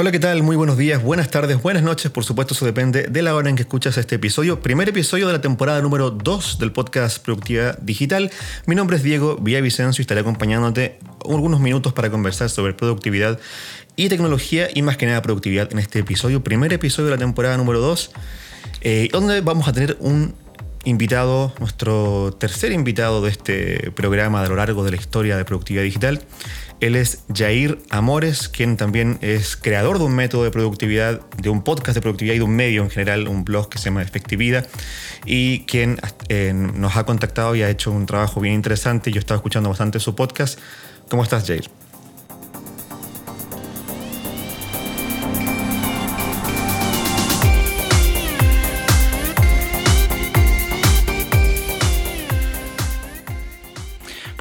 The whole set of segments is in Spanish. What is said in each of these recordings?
Hola, ¿qué tal? Muy buenos días, buenas tardes, buenas noches. Por supuesto, eso depende de la hora en que escuchas este episodio. Primer episodio de la temporada número 2 del podcast Productividad Digital. Mi nombre es Diego Villavicencio y estaré acompañándote algunos minutos para conversar sobre productividad y tecnología y más que nada productividad en este episodio. Primer episodio de la temporada número 2, eh, donde vamos a tener un invitado, nuestro tercer invitado de este programa a lo largo de la historia de productividad digital. Él es Jair Amores, quien también es creador de un método de productividad, de un podcast de productividad y de un medio en general, un blog que se llama Efectividad, y quien eh, nos ha contactado y ha hecho un trabajo bien interesante. Yo estaba escuchando bastante su podcast. ¿Cómo estás, Jair?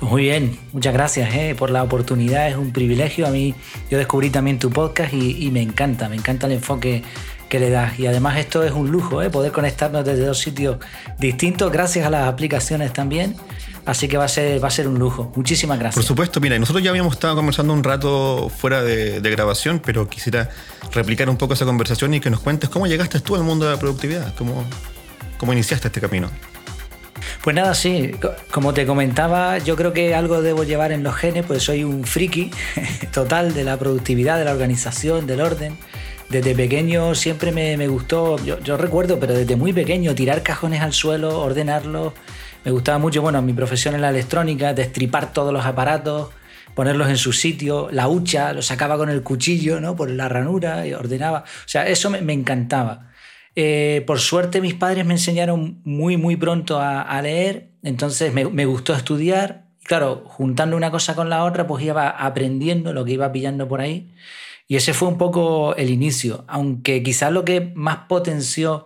Muy bien, muchas gracias eh, por la oportunidad, es un privilegio. A mí yo descubrí también tu podcast y, me encanta, me encanta el enfoque que le das. Y además esto es un lujo, eh, poder conectarnos desde dos sitios distintos gracias a las aplicaciones también. Así que va a ser, va a ser un lujo. Muchísimas gracias. Por supuesto, mira, nosotros ya habíamos estado conversando un rato fuera de, grabación, pero quisiera replicar un poco esa conversación y que nos cuentes cómo llegaste tú al mundo de la productividad, cómo, cómo iniciaste este camino. Pues nada, sí, como te comentaba, yo creo que algo debo llevar en los genes, pues soy un friki total de la productividad, de la organización, del orden. Desde pequeño siempre me, gustó, yo, recuerdo, pero desde muy pequeño, tirar cajones al suelo, ordenarlos. Me gustaba mucho, bueno, mi profesión en la electrónica, destripar todos los aparatos, ponerlos en su sitio, la hucha, lo sacaba con el cuchillo, ¿no? Por la ranura y ordenaba. O sea, eso me encantaba. Eh, por suerte mis padres me enseñaron muy, muy pronto a, leer, entonces me, gustó estudiar. claro, juntando una cosa con la otra, pues iba aprendiendo lo que iba pillando por ahí. Y ese fue un poco el inicio, aunque quizás lo que más potenció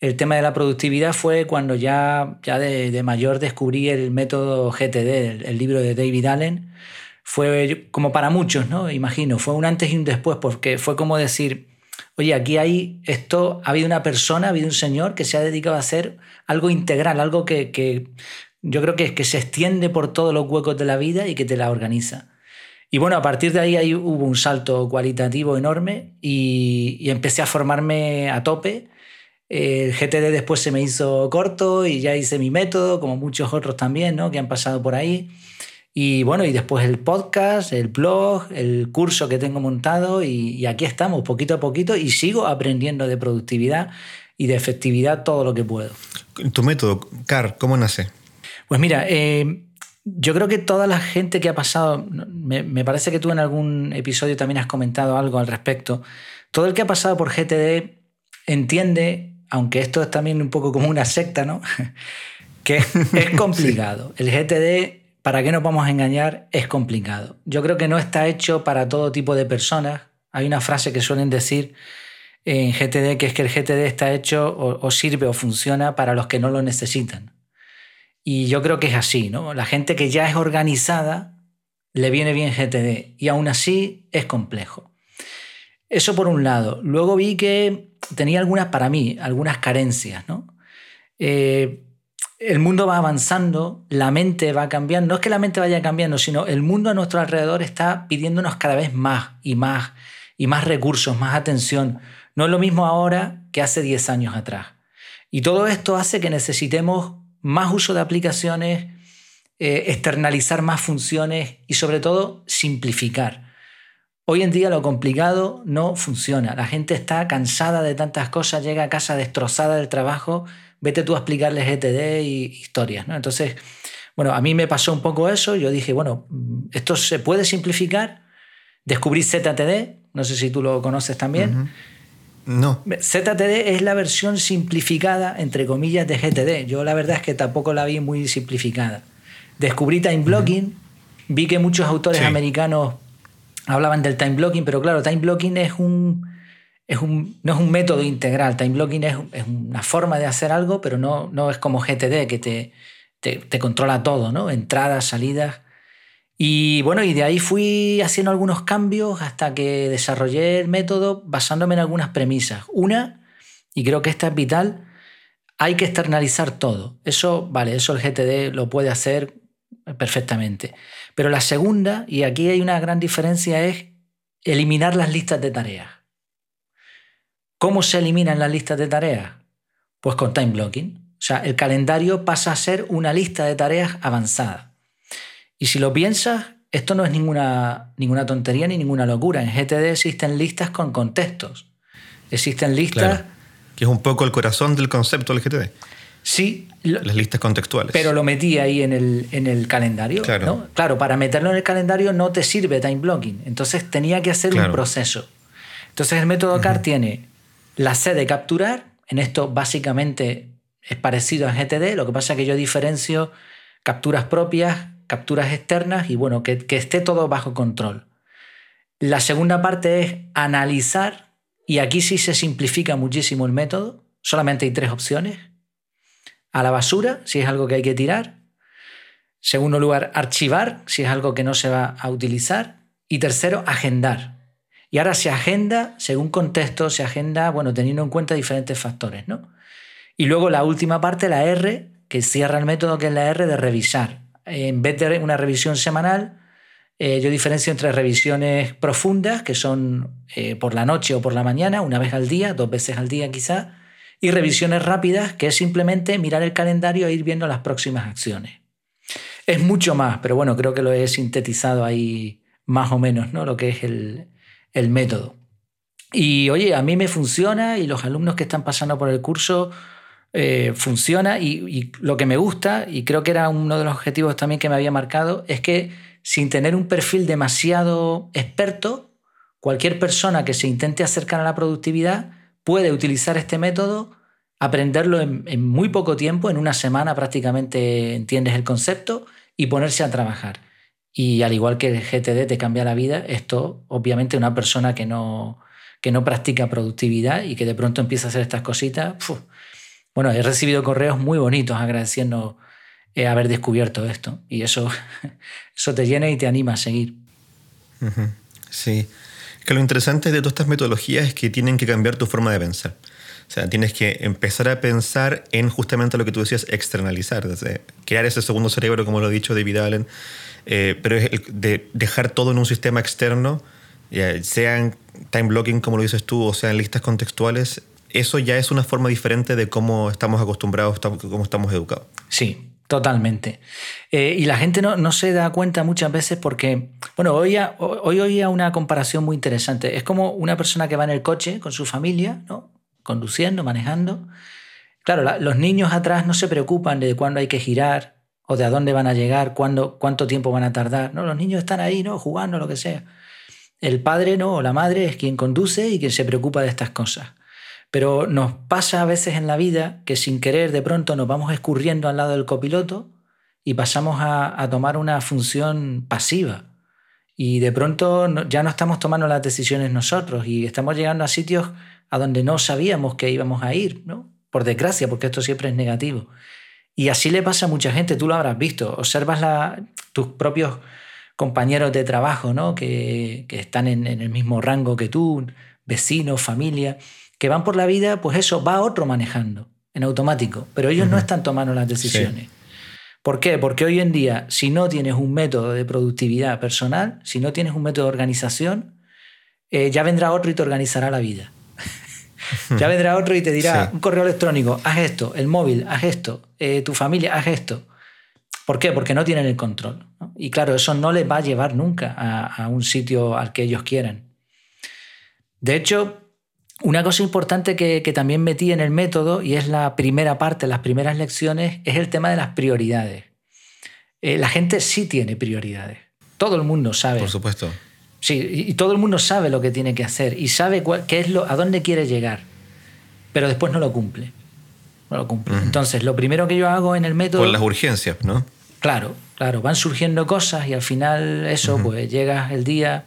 el tema de la productividad fue cuando ya, ya de, mayor descubrí el método GTD, el, libro de David Allen. Fue como para muchos, ¿no? Imagino, fue un antes y un después, porque fue como decir, oye, aquí hay esto, ha habido una persona, ha habido un señor que se ha dedicado a hacer algo integral, algo que, yo creo que, que se extiende por todos los huecos de la vida y que te la organiza. Y bueno, a partir de ahí, hubo un salto cualitativo enorme y, empecé a formarme a tope. El GTD después se me hizo corto y ya hice mi método, como muchos otros también, ¿no? que han pasado por ahí. Y bueno, y después el podcast, el blog, el curso que tengo montado y, aquí estamos, poquito a poquito, y sigo aprendiendo de productividad y de efectividad todo lo que puedo. Tu método, CAR, ¿cómo nace? Pues mira, eh, yo creo que toda la gente que ha pasado, me, me, parece que tú en algún episodio también has comentado algo al respecto, todo el que ha pasado por GTD entiende, aunque esto es también un poco como una secta, ¿no? que es complicado. El GTD ¿para qué nos vamos a engañar? Es complicado. Yo creo que no está hecho para todo tipo de personas. Hay una frase que suelen decir en GTD que es que el GTD está hecho o, sirve o funciona para los que no lo necesitan. Y yo creo que es así, ¿no? La gente que ya es organizada le viene bien GTD y aún así es complejo. Eso por un lado. Luego vi que tenía algunas, para mí, algunas carencias, ¿no? Eh, el mundo va avanzando, la mente va cambiando. No es que la mente vaya cambiando, sino el mundo a nuestro alrededor está pidiéndonos cada vez más y más y más recursos, más atención. No es lo mismo ahora que hace 10 años atrás. Y todo esto hace que necesitemos más uso de aplicaciones, eh, externalizar más funciones y sobre todo simplificar. Hoy en día lo complicado no funciona. La gente está cansada de tantas cosas, llega a casa destrozada del trabajo vete tú a explicarles GTD y historias. ¿no? Entonces, bueno, a mí me pasó un poco eso. Yo dije, bueno, esto se puede simplificar. Descubrí ZTD, no sé si tú lo conoces también. No. ZTD es la versión simplificada, entre comillas, de GTD. Yo la verdad es que tampoco la vi muy simplificada. Descubrí time blocking, vi que muchos autores americanos hablaban del time blocking, pero claro, time blocking es un, no es un método integral. Time blocking es, una forma de hacer algo, pero no, es como GTD que te, te, controla todo, ¿no? Entradas, salidas. Y bueno, y de ahí fui haciendo algunos cambios hasta que desarrollé el método basándome en algunas premisas. Una, y creo que esta es vital, hay que externalizar todo. Eso, vale, eso el GTD lo puede hacer perfectamente. Pero la segunda, y aquí hay una gran diferencia, es eliminar las listas de tareas. ¿Cómo se eliminan las listas de tareas? Pues con time blocking. O sea, el calendario pasa a ser una lista de tareas avanzada. Y si lo piensas, esto no es ninguna, ninguna tontería ni ninguna locura. En GTD existen listas con contextos. Existen listas... Que es un poco el corazón del concepto del GTD. Sí. Las listas contextuales. Pero lo metí ahí en el, en el calendario. Claro. claro, para meterlo en el calendario no te sirve time blocking. Entonces tenía que hacer un proceso. Entonces el método CAR tiene la C de capturar. En esto básicamente es parecido a GTD. Lo que pasa es que yo diferencio capturas propias, capturas externas y bueno, que, que esté todo bajo control. La segunda parte es analizar y aquí sí se simplifica muchísimo el método. Solamente hay tres opciones a la basura, si es algo que hay que tirar. Segundo lugar, archivar, si es algo que no se va a utilizar. Y tercero, agendar. Y ahora se agenda según contexto, se agenda, bueno, teniendo en cuenta diferentes factores, ¿no? Y luego la última parte, la R, que cierra el método, que es la R de revisar. En vez de una revisión semanal, eh, yo diferencio entre revisiones profundas, que son eh, por la noche o por la mañana, una vez al día, dos veces al día quizá, y revisiones rápidas, que es simplemente mirar el calendario e ir viendo las próximas acciones. Es mucho más, pero bueno, creo que lo he sintetizado ahí más o menos, ¿no? Lo que es el, método. Y oye, a mí me funciona y los alumnos que están pasando por el curso eh, funciona y, lo que me gusta, y creo que era uno de los objetivos también que me había marcado, es que sin tener un perfil demasiado experto, cualquier persona que se intente acercar a la productividad puede utilizar este método, aprenderlo en, muy poco tiempo, en una semana prácticamente entiendes el concepto y ponerse a trabajar. Y al igual que el GTD te cambia la vida, esto obviamente una persona que no, que no practica productividad y que de pronto empieza a hacer estas cositas, bueno, he recibido correos muy bonitos agradeciendo eh, haber descubierto esto y eso, eso te llena y te anima a seguir. Sí que lo interesante de todas estas metodologías es que tienen que cambiar tu forma de pensar. O sea, tienes que empezar a pensar en justamente lo que tú decías, externalizar, crear ese segundo cerebro, como lo ha dicho David Allen, eh, pero es de dejar todo en un sistema externo, ya, sean time blocking, como lo dices tú, o sean listas contextuales, eso ya es una forma diferente de cómo estamos acostumbrados, cómo estamos educados. Sí, Totalmente. Eh, y la gente no, no, se da cuenta muchas veces porque, bueno, hoy, hoy oía una comparación muy interesante. Es como una persona que va en el coche con su familia, ¿no? conduciendo, manejando. Claro, los niños atrás no se preocupan de cuándo hay que girar o de a dónde van a llegar, cuándo, cuánto tiempo van a tardar. ¿no? Los niños están ahí, ¿no? jugando, lo que sea. El padre no, o la madre es quien conduce y quien se preocupa de estas cosas. Pero nos pasa a veces en la vida que sin querer de pronto nos vamos escurriendo al lado del copiloto y pasamos a, tomar una función pasiva. Y de pronto ya no estamos tomando las decisiones nosotros y estamos llegando a sitios a donde no sabíamos que íbamos a ir, ¿no? Por desgracia, porque esto siempre es negativo. Y así le pasa a mucha gente, tú lo habrás visto, observas la, tus propios compañeros de trabajo, ¿no? Que, que están en, en, el mismo rango que tú, vecinos, familia, que van por la vida, pues eso, va otro manejando en automático, pero ellos no están tomando las decisiones. ¿Por qué? Porque hoy en día, si no tienes un método de productividad personal, si no tienes un método de organización, eh, ya vendrá otro y te organizará la vida. Ya vendrá otro y te dirá, un correo electrónico, haz esto, el móvil, haz esto, eh, tu familia, haz esto. ¿Por qué? Porque no tienen el control. Y claro, eso no les va a llevar nunca a, a un sitio al que ellos quieran. De hecho, una cosa importante que, también metí en el método, y es la primera parte, las primeras lecciones, es el tema de las prioridades. Eh, la gente sí tiene prioridades. Todo el mundo sabe. Por supuesto. Sí, y todo el mundo sabe lo que tiene que hacer y sabe qué es lo, a dónde quiere llegar, pero después no lo cumple. No lo cumple. Entonces, lo primero que yo hago en el método. Con las urgencias, ¿no? Claro, claro. Van surgiendo cosas y al final, eso, pues llega el día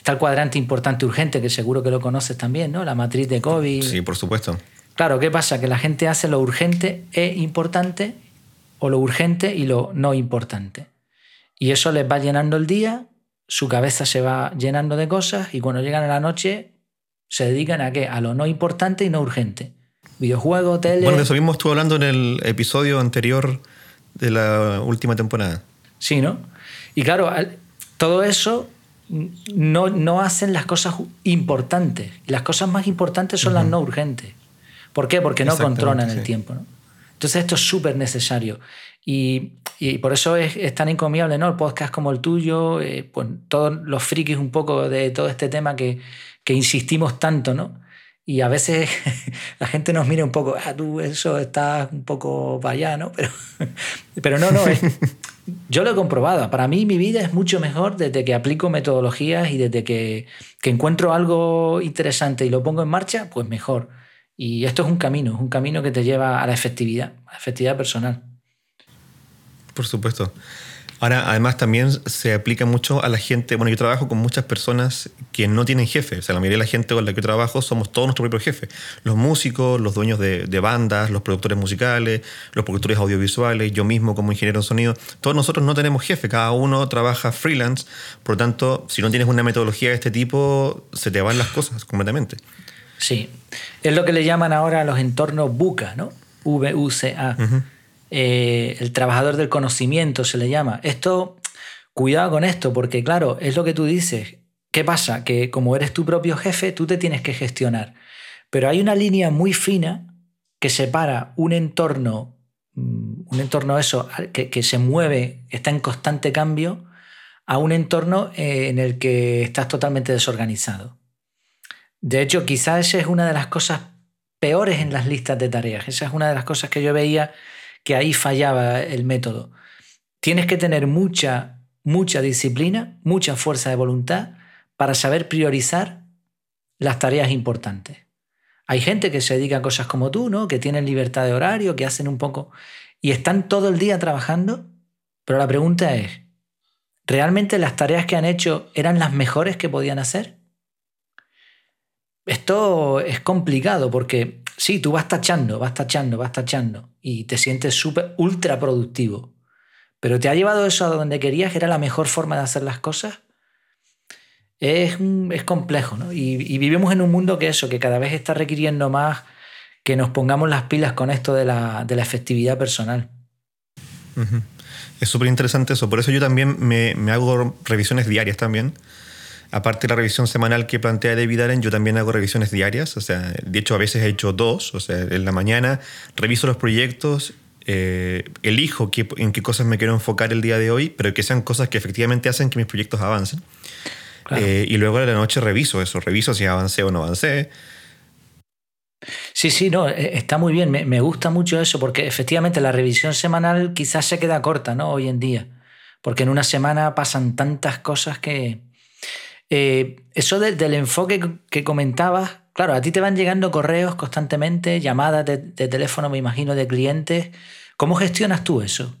Está el cuadrante importante urgente, que seguro que lo conoces también, ¿no? La matriz de COVID. Sí, por supuesto. Claro, ¿qué pasa? Que la gente hace lo urgente e importante o lo urgente y lo no importante. Y eso les va llenando el día, su cabeza se va llenando de cosas y cuando llegan a la noche se dedican a qué? A lo no importante y no urgente. Videojuegos, tele... Bueno, de eso mismo estuve hablando en el episodio anterior de la última temporada. Sí, ¿no? Y claro, todo eso no, no hacen las cosas importantes. Las cosas más importantes son las no urgentes. ¿Por qué? Porque no controlan el tiempo. ¿no? Entonces esto es súper necesario. Y, y, por eso es, es, tan encomiable, ¿no? El podcast como el tuyo, eh, pues todos los frikis un poco de todo este tema que, que insistimos tanto, ¿no? Y a veces la gente nos mira un poco, ah, tú eso está un poco para allá, ¿no? Pero, pero no, no, es, yo lo he comprobado. Para mí mi vida es mucho mejor desde que aplico metodologías y desde que, que encuentro algo interesante y lo pongo en marcha, pues mejor. Y esto es un camino, es un camino que te lleva a la efectividad, a la efectividad personal. Por supuesto. Ahora, además, también se aplica mucho a la gente. Bueno, yo trabajo con muchas personas que no tienen jefe. O sea, la mayoría de la gente con la que yo trabajo somos todos nuestro propio jefe. Los músicos, los dueños de, de, bandas, los productores musicales, los productores audiovisuales, yo mismo como ingeniero de sonido. Todos nosotros no tenemos jefe. Cada uno trabaja freelance. Por lo tanto, si no tienes una metodología de este tipo, se te van las cosas completamente. Sí, es lo que le llaman ahora los entornos VUCA, ¿no? V-U-C-A. Eh, el trabajador del conocimiento se le llama. Esto, cuidado con esto, porque claro, es lo que tú dices. ¿Qué pasa? Que como eres tu propio jefe, tú te tienes que gestionar. Pero hay una línea muy fina que separa un entorno, mm, un entorno eso, que, se mueve, está en constante cambio, a un entorno eh, en el que estás totalmente desorganizado. De hecho, quizás esa es una de las cosas peores en las listas de tareas. Esa es una de las cosas que yo veía que ahí fallaba el método. Tienes que tener mucha, mucha disciplina, mucha fuerza de voluntad para saber priorizar las tareas importantes. Hay gente que se dedica a cosas como tú, ¿no? Que tienen libertad de horario, que hacen un poco y están todo el día trabajando, pero la pregunta es, ¿realmente las tareas que han hecho eran las mejores que podían hacer? Esto es complicado porque sí, tú vas tachando, vas tachando, vas tachando y te sientes súper ultra productivo. Pero te ha llevado eso a donde querías, que era la mejor forma de hacer las cosas. Es, es complejo, ¿no? Y, vivimos en un mundo que eso, que cada vez está requiriendo más que nos pongamos las pilas con esto de la, de la efectividad personal. Es súper interesante eso. Por eso yo también me, me hago revisiones diarias también aparte de la revisión semanal que plantea David Allen, yo también hago revisiones diarias. O sea, de hecho, a veces he hecho dos. O sea, en la mañana reviso los proyectos, eh, elijo qué, en qué cosas me quiero enfocar el día de hoy, pero que sean cosas que efectivamente hacen que mis proyectos avancen. Claro. Eh, y luego a la noche reviso eso, reviso si avancé o no avancé. Sí, sí, no, está muy bien. Me, me, gusta mucho eso porque efectivamente la revisión semanal quizás se queda corta, ¿no? Hoy en día. Porque en una semana pasan tantas cosas que, eh, eso de, del enfoque que comentabas, claro, a ti te van llegando correos constantemente, llamadas de, de, teléfono, me imagino, de clientes. ¿Cómo gestionas tú eso?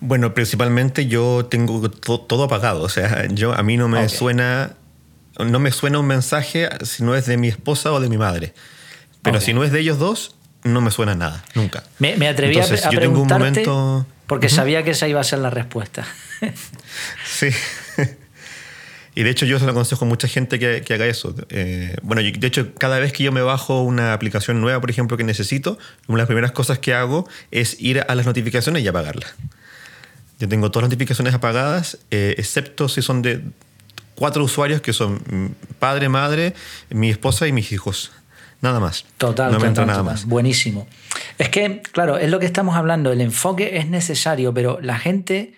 Bueno, principalmente yo tengo to, todo apagado. O sea, yo, a mí no me okay. suena. No me suena un mensaje si no es de mi esposa o de mi madre. Pero okay. si no es de ellos dos, no me suena nada, nunca. Me, me atreví Entonces, a, a yo preguntarte tengo un momento... porque uh -huh. sabía que esa iba a ser la respuesta. sí. Y de hecho yo se lo aconsejo a mucha gente que, que haga eso. Eh, bueno, yo, de hecho cada vez que yo me bajo una aplicación nueva, por ejemplo, que necesito, una de las primeras cosas que hago es ir a las notificaciones y apagarlas. Yo tengo todas las notificaciones apagadas, eh, excepto si son de cuatro usuarios que son padre, madre, mi esposa y mis hijos. Nada más. Total, no me entra nada total. más. Buenísimo. Es que, claro, es lo que estamos hablando. El enfoque es necesario, pero la gente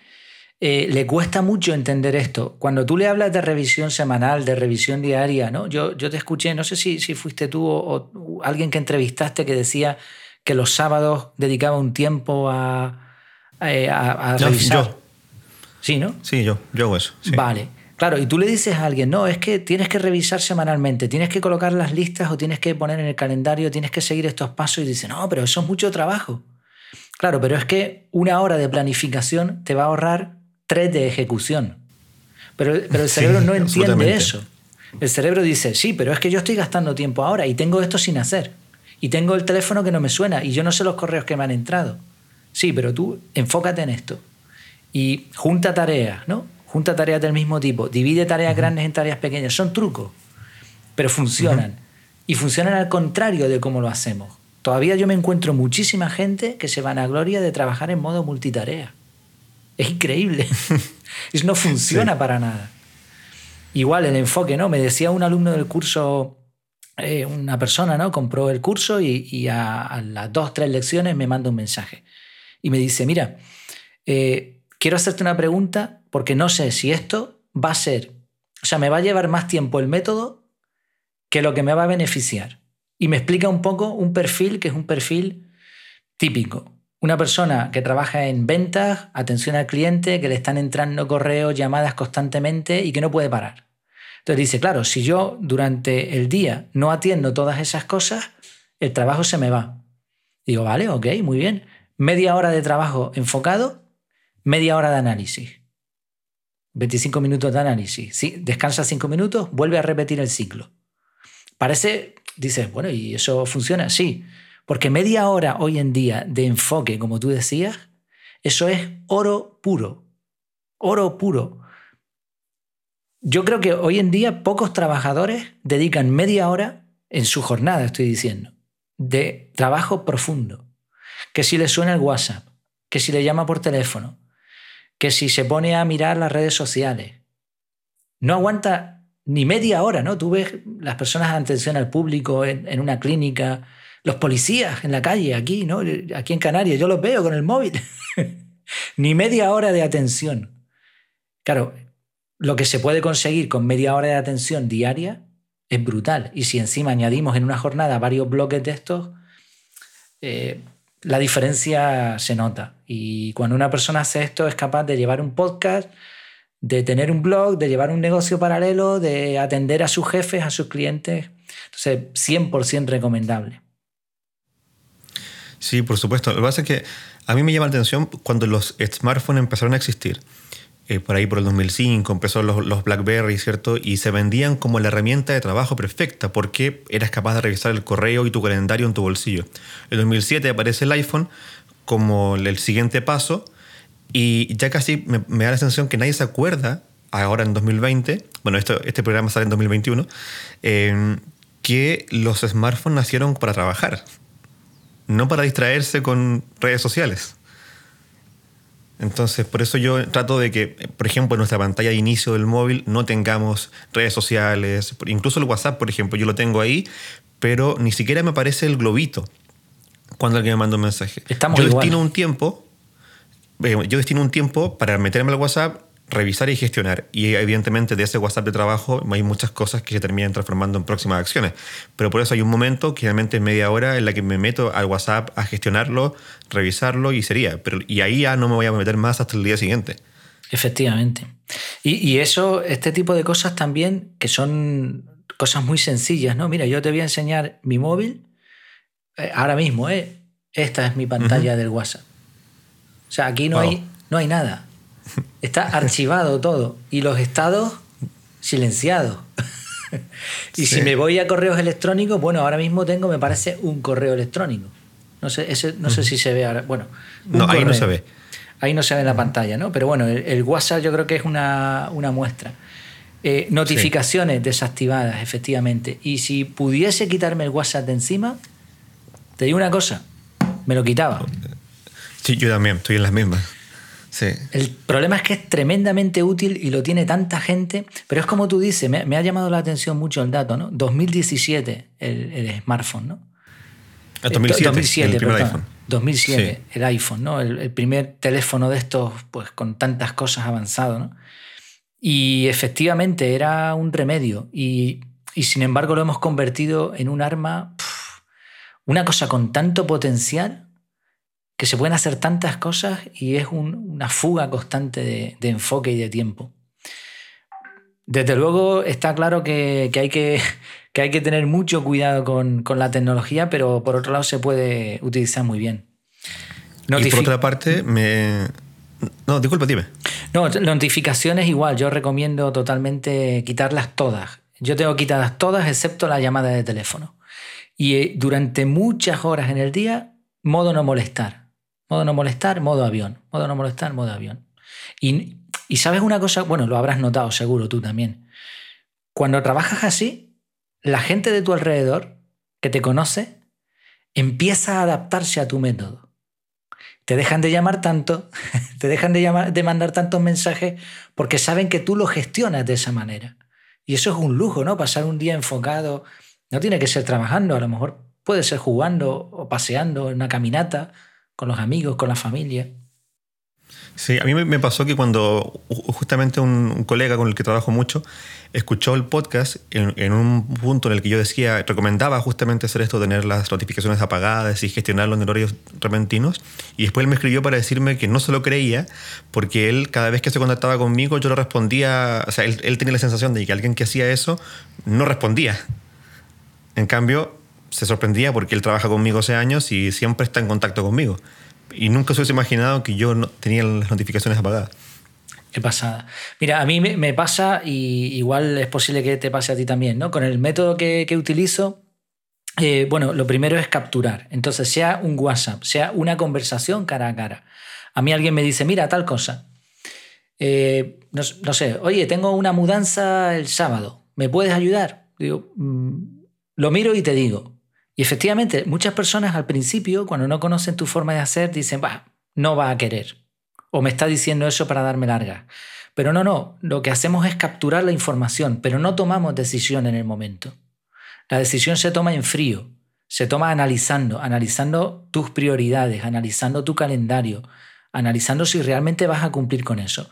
eh, le cuesta mucho entender esto. Cuando tú le hablas de revisión semanal, de revisión diaria, ¿no? Yo, yo te escuché, no sé si, si fuiste tú o, o, alguien que entrevistaste que decía que los sábados dedicaba un tiempo a, a, a, a no, revisar. Yo. Sí, ¿no? Sí, yo, yo hago eso. Sí. Vale. Claro, y tú le dices a alguien, no, es que tienes que revisar semanalmente, tienes que colocar las listas o tienes que poner en el calendario, tienes que seguir estos pasos y dice, no, pero eso es mucho trabajo. Claro, pero es que una hora de planificación te va a ahorrar tres de ejecución. Pero, pero el cerebro sí, no entiende eso. El cerebro dice, sí, pero es que yo estoy gastando tiempo ahora y tengo esto sin hacer. Y tengo el teléfono que no me suena y yo no sé los correos que me han entrado. Sí, pero tú enfócate en esto. Y junta tareas, ¿no? Junta tareas del mismo tipo. Divide tareas uh -huh. grandes en tareas pequeñas. Son trucos, pero funcionan. Uh -huh. Y funcionan al contrario de cómo lo hacemos. Todavía yo me encuentro muchísima gente que se van a gloria de trabajar en modo multitarea. Es increíble. No funciona para nada. Igual el enfoque, ¿no? Me decía un alumno del curso, eh, una persona, ¿no? Compró el curso y, a, las dos, tres lecciones me manda un mensaje. Y me dice, mira, eh, quiero hacerte una pregunta porque no sé si esto va a ser, o sea, me va a llevar más tiempo el método que lo que me va a beneficiar. Y me explica un poco un perfil que es un perfil típico. Una persona que trabaja en ventas, atención al cliente, que le están entrando correos, llamadas constantemente y que no puede parar. Entonces dice, claro, si yo durante el día no atiendo todas esas cosas, el trabajo se me va. Digo, vale, ok, muy bien. Media hora de trabajo enfocado, media hora de análisis. 25 minutos de análisis. ¿sí? Descansa 5 minutos, vuelve a repetir el ciclo. Parece, dices, bueno, ¿y eso funciona? Sí, porque media hora hoy en día de enfoque, como tú decías, eso es oro puro. Oro puro. Yo creo que hoy en día pocos trabajadores dedican media hora en su jornada, estoy diciendo, de trabajo profundo. Que si le suena el WhatsApp, que si le llama por teléfono, que si se pone a mirar las redes sociales. No aguanta ni media hora, ¿no? Tú ves las personas atención al público en, una clínica, los policías en la calle, aquí, ¿no? Aquí en Canarias, yo los veo con el móvil. ni media hora de atención. Claro, lo que se puede conseguir con media hora de atención diaria es brutal. Y si encima añadimos en una jornada varios bloques de estos, eh, la diferencia se nota. Y cuando una persona hace esto es capaz de llevar un podcast de tener un blog, de llevar un negocio paralelo, de atender a sus jefes, a sus clientes. Entonces, 100% recomendable. Sí, por supuesto. Lo que pasa es que a mí me llama la atención cuando los smartphones empezaron a existir. Eh, por ahí por el 2005 empezó los, los, BlackBerry, ¿cierto? Y se vendían como la herramienta de trabajo perfecta porque eras capaz de revisar el correo y tu calendario en tu bolsillo. En 2007 aparece el iPhone como el siguiente paso y ya casi me, da la sensación que nadie se acuerda, ahora en 2020, bueno, esto, este programa sale en 2021, eh, que los smartphones nacieron para trabajar, no para distraerse con redes sociales. Entonces, por eso yo trato de que, por ejemplo, en nuestra pantalla de inicio del móvil no tengamos redes sociales, incluso el WhatsApp, por ejemplo, yo lo tengo ahí, pero ni siquiera me aparece el globito cuando alguien me manda un mensaje. Estamos yo destino un tiempo eh, yo destino un tiempo para meterme al WhatsApp, revisar y gestionar. Y evidentemente de ese WhatsApp de trabajo hay muchas cosas que se terminan transformando en próximas acciones. Pero por eso hay un momento, que realmente es media hora, en la que me meto al WhatsApp a gestionarlo, revisarlo y sería. Pero, y ahí ya no me voy a meter más hasta el día siguiente. Efectivamente. Y, y eso, este tipo de cosas también, que son cosas muy sencillas, ¿no? Mira, yo te voy a enseñar mi móvil eh, ahora mismo, ¿eh? Esta es mi pantalla del WhatsApp. O sea, aquí no, hay, no hay nada. Está archivado todo. Y los estados silenciados. y si me voy a correos electrónicos, bueno, ahora mismo tengo, me parece, un correo electrónico. No sé, no sé si se ve ahora. Bueno, no, ahí no se ve. Ahí no se ve en la pantalla, ¿no? Pero bueno, el, WhatsApp yo creo que es una, muestra. Eh, notificaciones desactivadas, efectivamente. Y si pudiese quitarme el WhatsApp de encima, te digo una cosa, me lo quitaba. Sí, yo también, estoy en las mismas. Sí. El problema es que es tremendamente útil y lo tiene tanta gente, pero es como tú dices, me, ha llamado la atención mucho el dato, ¿no? 2017 el, smartphone, ¿no? 2007, 2007 el primer iPhone. 2007, el iPhone, ¿no? El, primer teléfono de estos, pues con tantas cosas avanzado, ¿no? Y efectivamente era un remedio y, y sin embargo lo hemos convertido en un arma, una cosa con tanto potencial que se pueden hacer tantas cosas y es una fuga constante de, enfoque y de tiempo. Desde luego está claro que, hay, que, hay que tener mucho cuidado con, la tecnología, pero por otro lado se puede utilizar muy bien. y por otra parte, me... No, disculpa, dime. No, notificaciones igual, yo recomiendo totalmente quitarlas todas. Yo tengo quitadas todas excepto la llamada de teléfono. Y eh, durante muchas horas en el día, modo no molestar. Modo no molestar, modo avión. Modo no molestar, modo avión. Y, sabes una cosa, bueno, lo habrás notado seguro tú también. Cuando trabajas así, la gente de tu alrededor que te conoce empieza a adaptarse a tu método. te dejan de llamar tanto, te dejan de, llamar, de mandar tantos mensajes porque saben que tú lo gestionas de esa manera. Y eso es un lujo, ¿no? Pasar un día enfocado, no tiene que ser trabajando, a lo mejor puede ser jugando o paseando en una caminata con los amigos, con la familia. Sí, a mí me pasó que cuando justamente un, colega con el que trabajo mucho escuchó el podcast en, un punto en el que yo decía, recomendaba justamente hacer esto, tener las notificaciones apagadas y gestionarlo en horarios repentinos. Y después él me escribió para decirme que no se lo creía, porque él cada vez que se contactaba conmigo yo le respondía, o sea, él, él tenía la sensación de que alguien que hacía eso no respondía. En cambio, se sorprendía porque él trabaja conmigo hace años y siempre está en contacto conmigo. Y nunca se hubiese imaginado que yo no tenía las notificaciones apagadas. Qué pasada. Mira, a mí me, pasa, y igual es posible que te pase a ti también, ¿no? Con el método que, utilizo, eh, bueno, lo primero es capturar. Entonces, sea un WhatsApp, sea una conversación cara a cara. A mí alguien me dice, mira, tal cosa. Eh, no, sé, oye, tengo una mudanza el sábado, ¿me puedes ayudar? Digo, mm, lo miro y te digo. Y efectivamente, muchas personas al principio, cuando no conocen tu forma de hacer, dicen, va, no va a querer. O me está diciendo eso para darme larga. Pero no, no, lo que hacemos es capturar la información, pero no tomamos decisión en el momento. La decisión se toma en frío, se toma analizando, analizando tus prioridades, analizando tu calendario, analizando si realmente vas a cumplir con eso.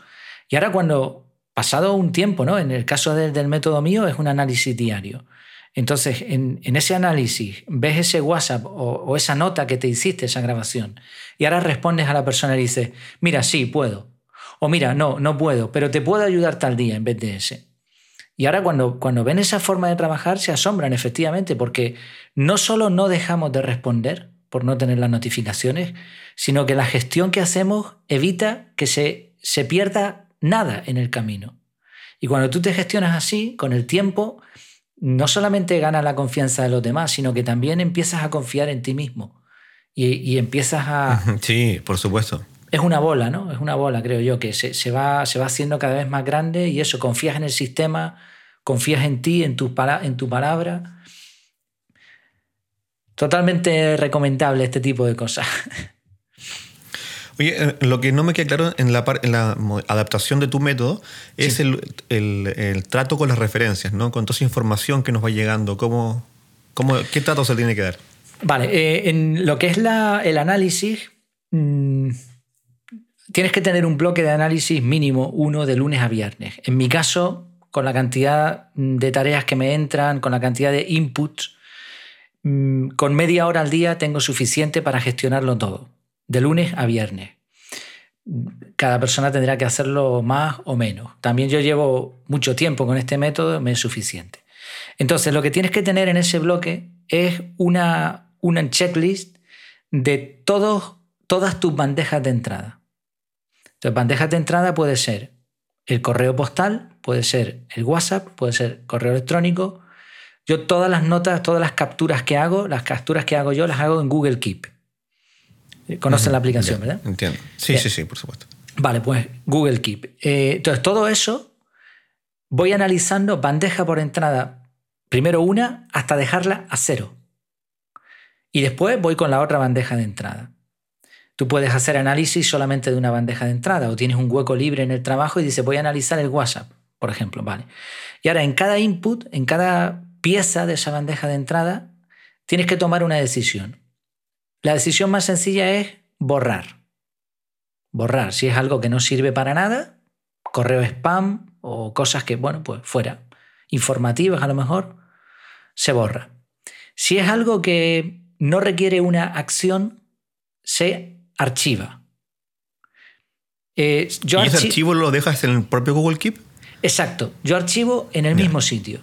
Y ahora cuando, pasado un tiempo, ¿no? en el caso del método mío, es un análisis diario. Entonces, en, ese análisis, ves ese WhatsApp o, esa nota que te hiciste, esa grabación, y ahora respondes a la persona y dices, mira, sí, puedo. O mira, no, no puedo, pero te puedo ayudar tal día en vez de ese. Y ahora cuando, cuando ven esa forma de trabajar, se asombran efectivamente, porque no solo no dejamos de responder por no tener las notificaciones, sino que la gestión que hacemos evita que se, se pierda nada en el camino. Y cuando tú te gestionas así, con el tiempo, no solamente ganas la confianza de los demás, sino que también empiezas a confiar en ti mismo. Y, empiezas a... Sí, por supuesto. Es una bola, ¿no? Es una bola, creo yo, que se, va, se va haciendo cada vez más grande y eso, confías en el sistema, confías en ti, en tu, en tu palabra. Totalmente recomendable este tipo de cosas. Oye, eh, lo que no me queda claro en la, en la adaptación de tu método es el, trato con las referencias, ¿no? Con toda esa información que nos va llegando, ¿cómo, cómo, ¿qué trato se tiene que dar? Vale, eh, en lo que es la, el análisis, mm, tienes que tener un bloque de análisis mínimo uno de lunes a viernes. En mi caso, con la cantidad de tareas que me entran, con la cantidad de inputs, mm, con media hora al día tengo suficiente para gestionarlo todo de lunes a viernes. Cada persona tendrá que hacerlo más o menos. También yo llevo mucho tiempo con este método, me es suficiente. Entonces, lo que tienes que tener en ese bloque es una, una checklist de todos, todas tus bandejas de entrada. Entonces, bandejas de entrada puede ser el correo postal, puede ser el WhatsApp, puede ser correo electrónico. Yo todas las notas, todas las capturas que hago, las capturas que hago yo las hago en Google Keep. Conocen la aplicación, ¿verdad? Entiendo. Sí, sí, sí, por supuesto. Vale, pues Google Keep. Eh, entonces, todo eso voy analizando bandeja por entrada, primero una hasta dejarla a cero. Y después voy con la otra bandeja de entrada. Tú puedes hacer análisis solamente de una bandeja de entrada o tienes un hueco libre en el trabajo y dices voy a analizar el WhatsApp, por ejemplo, vale. Y ahora en cada input, en cada pieza de esa bandeja de entrada, tienes que tomar una decisión. La decisión más sencilla es borrar. Borrar. Si es algo que no sirve para nada, correo spam o cosas que, bueno, pues fuera. Informativas a lo mejor, se borra. Si es algo que no requiere una acción, se archiva. Eh, yo ¿Y ese archivo lo dejas en el propio Google Keep? Exacto. Yo archivo en el mismo sitio.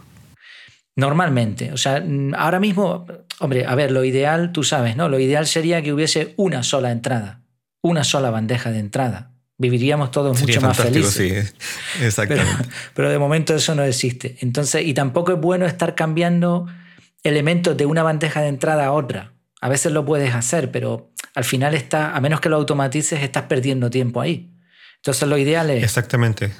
Normalmente. O sea, ahora mismo, hombre, a ver, lo ideal, tú sabes, ¿no? Lo ideal sería que hubiese una sola entrada, una sola bandeja de entrada. Viviríamos todos mucho más felices. Sí, exactamente. Pero, de momento eso no existe. Entonces, y tampoco es bueno estar cambiando elementos de una bandeja de entrada a otra. A veces lo puedes hacer, pero al final está, a menos que lo automatices, estás perdiendo tiempo ahí. Entonces lo ideal es. Exactamente.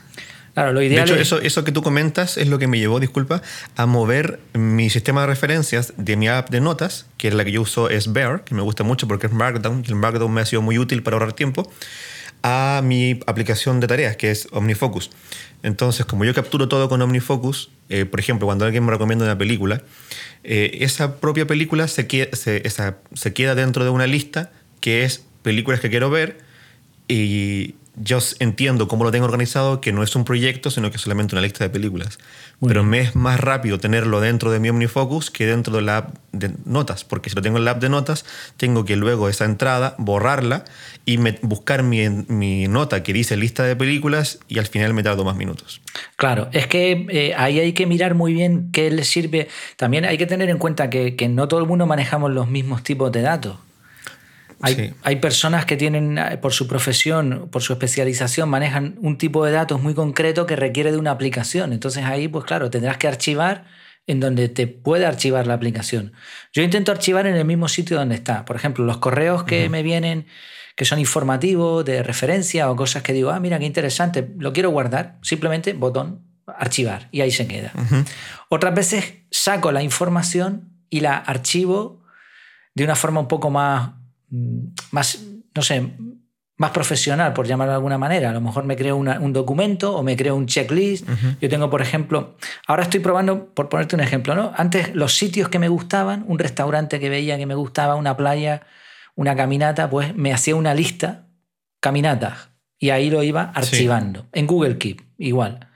Claro, lo ideal de hecho, es... eso, eso que tú comentas es lo que me llevó, disculpa, a mover mi sistema de referencias de mi app de notas, que es la que yo uso es Bear, que me gusta mucho porque es Markdown, y el Markdown me ha sido muy útil para ahorrar tiempo, a mi aplicación de tareas, que es OmniFocus. Entonces, como yo capturo todo con OmniFocus, eh, por ejemplo, cuando alguien me recomienda una película, eh, esa propia película se queda, se, esa, se queda dentro de una lista que es películas que quiero ver y yo entiendo cómo lo tengo organizado, que no es un proyecto, sino que es solamente una lista de películas. Pero me es más rápido tenerlo dentro de mi OmniFocus que dentro de la app de notas, porque si lo tengo en la app de notas, tengo que luego esa entrada borrarla y buscar mi, mi, nota que dice lista de películas y al final me tardo más minutos. Claro, es que eh, ahí hay que mirar muy bien qué le sirve. También hay que tener en cuenta que, que no todo el mundo manejamos los mismos tipos de datos. Hay, personas que tienen, eh, por su profesión, por su especialización, manejan un tipo de datos muy concreto que requiere de una aplicación. Entonces ahí, pues claro, tendrás que archivar en donde te puede archivar la aplicación. Yo intento archivar en el mismo sitio donde está. Por ejemplo, los correos que me vienen, que son informativos, de referencia o cosas que digo, ah, mira, qué interesante, lo quiero guardar, simplemente botón, archivar, y ahí se queda. Otras veces saco la información y la archivo de una forma un poco más más, no sé, más profesional, por llamarlo de alguna manera. A lo mejor me creo un documento o me creo un checklist. Yo tengo, por ejemplo, ahora estoy probando, por ponerte un ejemplo, ¿no? Antes los sitios que me gustaban, un restaurante que veía que me gustaba, una playa, una caminata, pues me hacía una lista, caminatas, y ahí lo iba archivando. En Google Keep, igual.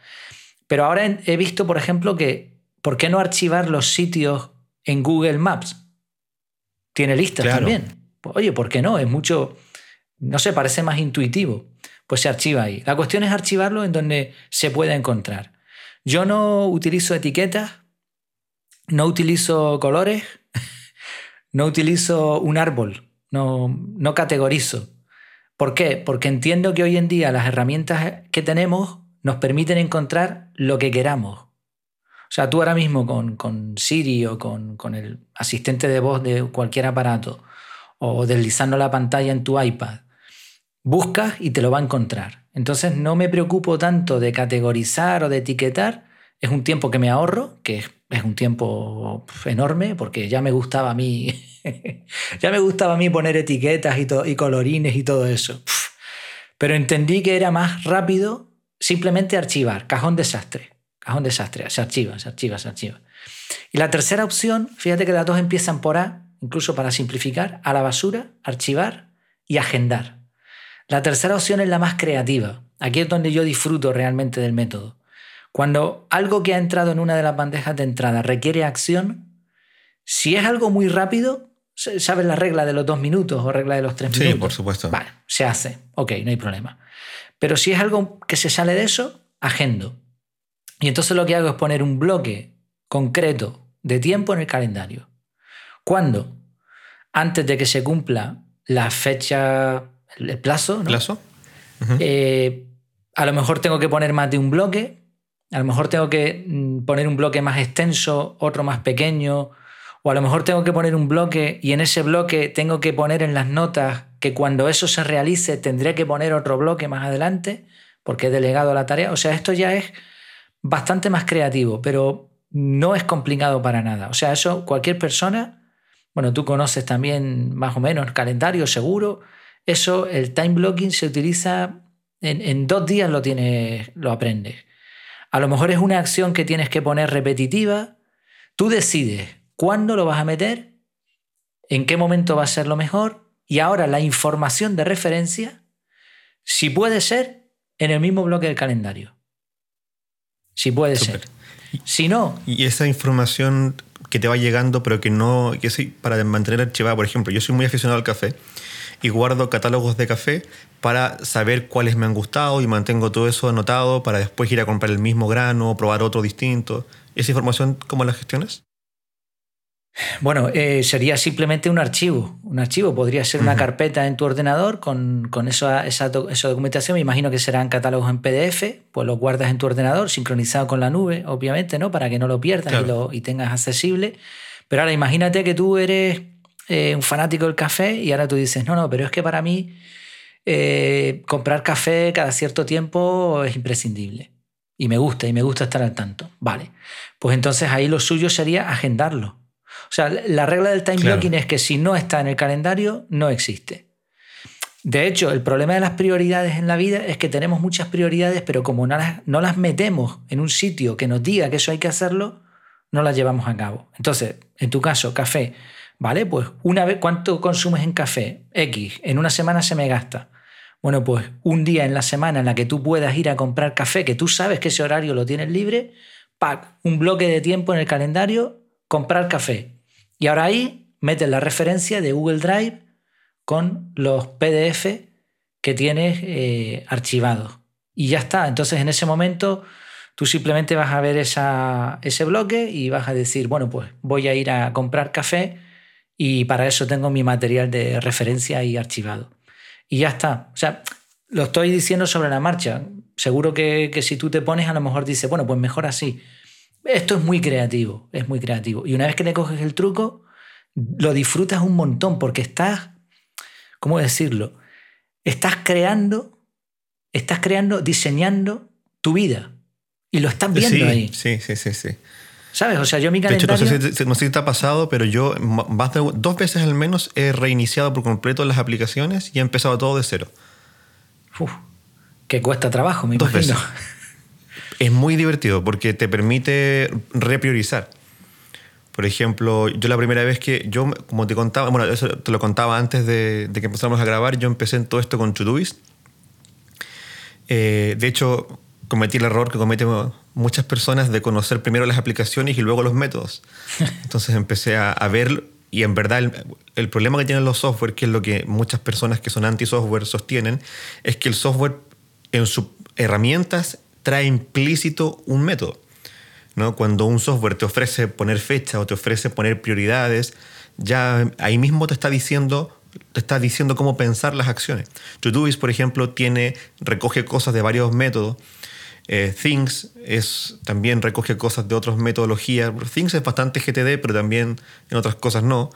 Pero ahora he visto, por ejemplo, que ¿por qué no archivar los sitios en Google Maps? Tiene listas también. Pues, oye, ¿por qué no? Es mucho, no sé, parece más intuitivo. Pues se archiva ahí. La cuestión es archivarlo en donde se pueda encontrar. Yo no utilizo etiquetas, no utilizo colores, no utilizo un árbol, no, no categorizo. ¿Por qué? Porque entiendo que hoy en día las herramientas que tenemos nos permiten encontrar lo que queramos. O sea, tú ahora mismo con, con Siri o con, con, el asistente de voz de cualquier aparato o deslizando la pantalla en tu iPad. Buscas y te lo va a encontrar. Entonces no me preocupo tanto de categorizar o de etiquetar. Es un tiempo que me ahorro, que es un tiempo enorme, porque ya me gustaba a mí, ya me gustaba a mí poner etiquetas y, y colorines y todo eso. Pero entendí que era más rápido simplemente archivar, cajón desastre, cajón desastre, se archiva, se archiva, se archiva. Y la tercera opción, fíjate que las dos empiezan por A, incluso para simplificar, a la basura, archivar y agendar. La tercera opción es la más creativa. Aquí es donde yo disfruto realmente del método. Cuando algo que ha entrado en una de las bandejas de entrada requiere acción, si es algo muy rápido, ¿sabes la regla de los dos minutos o regla de los tres minutos? Sí, por supuesto. Vale, se hace. Ok, no hay problema. Pero si es algo que se sale de eso, agendo. Y entonces lo que hago es poner un bloque concreto de tiempo en el calendario. ¿Cuándo? Antes de que se cumpla la fecha, el plazo. ¿Plazo? Eh, a lo mejor tengo que poner más de un bloque, a lo mejor tengo que mm, poner un bloque más extenso, otro más pequeño, o a lo mejor tengo que poner un bloque y en ese bloque tengo que poner en las notas que cuando eso se realice tendré que poner otro bloque más adelante porque he delegado la tarea. O sea, esto ya es bastante más creativo, pero no es complicado para nada. O sea, eso cualquier persona bueno, tú conoces también más o menos calendario seguro. Eso, el time blocking se utiliza en, dos días lo tienes, lo aprendes. A lo mejor es una acción que tienes que poner repetitiva. Tú decides cuándo lo vas a meter, en qué momento va a ser lo mejor y ahora la información de referencia, si puede ser, en el mismo bloque del calendario. Si puede ser. Si no. ¿Y esa información que te va llegando, pero que no, que sí, para mantener archivada, por ejemplo, yo soy muy aficionado al café y guardo catálogos de café para saber cuáles me han gustado y mantengo todo eso anotado para después ir a comprar el mismo grano, probar otro distinto. ¿Esa información cómo la gestionas? Bueno, eh, sería simplemente un archivo. Un archivo podría ser una carpeta en tu ordenador con, con esa, esa, documentación. Me imagino que serán catálogos en PDF, pues los guardas en tu ordenador, sincronizado con la nube, obviamente, ¿no? Para que no lo pierdas y, lo, y, tengas accesible. Pero ahora imagínate que tú eres eh, un fanático del café y ahora tú dices, no, no, pero es que para mí eh, comprar café cada cierto tiempo es imprescindible. y me gusta, y me gusta estar al tanto. Vale, pues entonces ahí lo suyo sería agendarlo. O sea, la regla del time blocking es que si no está en el calendario, no existe. De hecho, el problema de las prioridades en la vida es que tenemos muchas prioridades, pero como no las, no las metemos en un sitio que nos diga que eso hay que hacerlo, no las llevamos a cabo. Entonces, en tu caso, café, ¿vale? Pues una vez, ¿cuánto consumes en café? X, en una semana se me gasta. Bueno, pues un día en la semana en la que tú puedas ir a comprar café, que tú sabes que ese horario lo tienes libre, pack, un bloque de tiempo en el calendario, comprar café. Y ahora ahí metes la referencia de Google Drive con los PDF que tienes eh, archivados. Y ya está. Entonces en ese momento tú simplemente vas a ver ese bloque y vas a decir, bueno, pues voy a ir a comprar café y para eso tengo mi material de referencia y archivado. Y ya está. O sea, lo estoy diciendo sobre la marcha. Seguro que, que si tú te pones a lo mejor dices, bueno, pues mejor así. Esto es muy creativo, es muy creativo. Y una vez que le coges el truco, lo disfrutas un montón porque estás ¿cómo decirlo? Estás creando, estás creando, diseñando tu vida. Y lo estás viendo ahí. Sí, sí, sí, sí. ¿Sabes? O sea, yo mi calendario... De hecho, no sé, si, te ha pasado, pero yo más de, dos veces al menos he reiniciado por completo las aplicaciones y he empezado todo de cero. Uf, que cuesta trabajo, me dos imagino. Veces. Es muy divertido porque te permite repriorizar. Por ejemplo, yo la primera vez que yo, como te contaba, bueno, eso te lo contaba antes de, que empezáramos a grabar, yo empecé en todo esto con Todoist. Eh, de hecho, cometí el error que cometen muchas personas de conocer primero las aplicaciones y luego los métodos. Entonces empecé a, ver, y en verdad el, el, problema que tienen los software, que es lo que muchas personas que son anti-software sostienen, es que el software en sus herramientas trae implícito un método. Cuando un software te ofrece poner fecha o te ofrece poner prioridades, ya ahí mismo te está diciendo te está diciendo cómo pensar las acciones. Todoist, por ejemplo, tiene, recoge cosas de varios métodos. Eh, Things es, también recoge cosas de otras metodologías. Things es bastante GTD, pero también en otras cosas no,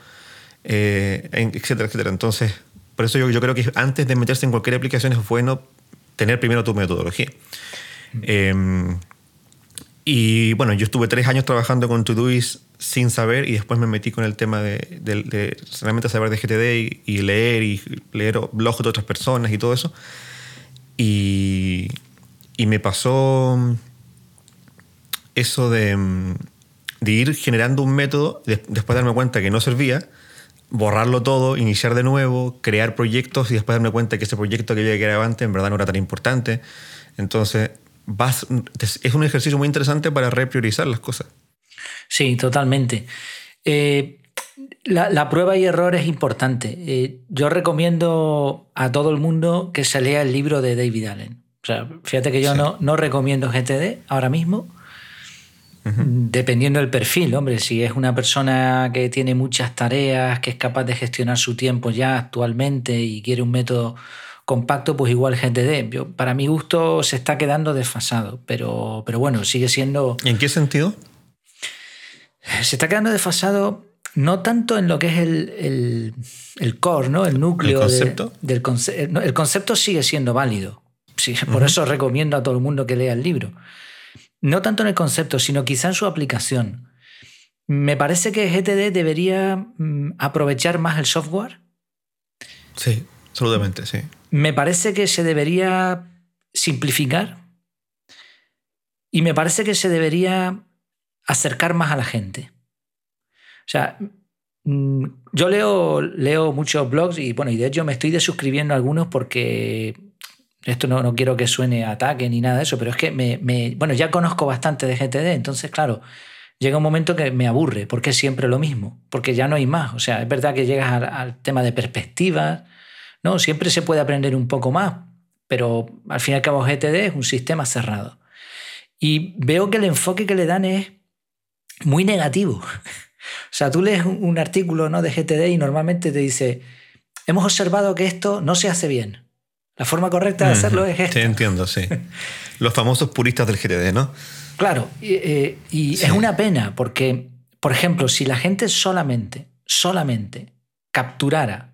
eh, etcétera, etcétera. Entonces, por eso yo, yo, creo que antes de meterse en cualquier aplicación es bueno tener primero tu metodología. Eh, y bueno, yo estuve tres años trabajando con Todoist sin saber y después me metí con el tema de, de, solamente saber de GTD y, leer y leer blogs de otras personas y todo eso. Y, y me pasó eso de, de, ir generando un método, después de darme cuenta que no servía, borrarlo todo, iniciar de nuevo, crear proyectos y después darme cuenta que ese proyecto que había que antes en verdad no era tan importante. Entonces es un ejercicio muy interesante para repriorizar las cosas. Sí, totalmente. Eh, la, prueba y error es importante. Eh, yo recomiendo a todo el mundo que se lea el libro de David Allen. O sea, fíjate que yo no, no recomiendo GTD ahora mismo, dependiendo del perfil. Hombre, si es una persona que tiene muchas tareas, que es capaz de gestionar su tiempo ya actualmente y quiere un método compacto, pues igual GTD. Yo, para mi gusto se está quedando desfasado, pero, pero bueno, sigue siendo... ¿En qué sentido? Se está quedando desfasado no tanto en lo que es el, el, core, ¿no? el núcleo ¿El concepto? del concepto. El concepto sigue siendo válido. Sí, por eso recomiendo a todo el mundo que lea el libro. No tanto en el concepto, sino quizá en su aplicación. Me parece que GTD debería mm, aprovechar más el software. Sí, absolutamente, sí. Me parece que se debería simplificar y me parece que se debería acercar más a la gente. O sea, mm, yo leo, leo muchos blogs y bueno, y de hecho me estoy desuscribiendo a algunos porque esto no, no, quiero que suene ataque ni nada de eso, pero es que me, bueno, ya conozco bastante de GTD, entonces claro, llega un momento que me aburre, porque es siempre lo mismo, porque ya no hay más. O sea, es verdad que llegas al tema de perspectivas, no, siempre se puede aprender un poco más, pero al fin y al cabo GTD es un sistema cerrado. Y veo que el enfoque que le dan es muy negativo. O sea, tú lees un artículo ¿no? de GTD y normalmente te dice, hemos observado que esto no se hace bien. La forma correcta de hacerlo es esta. Sí, entiendo, sí. Los famosos puristas del GTD, ¿no? Claro, y, eh, es una pena porque, por ejemplo, si la gente solamente, solamente capturara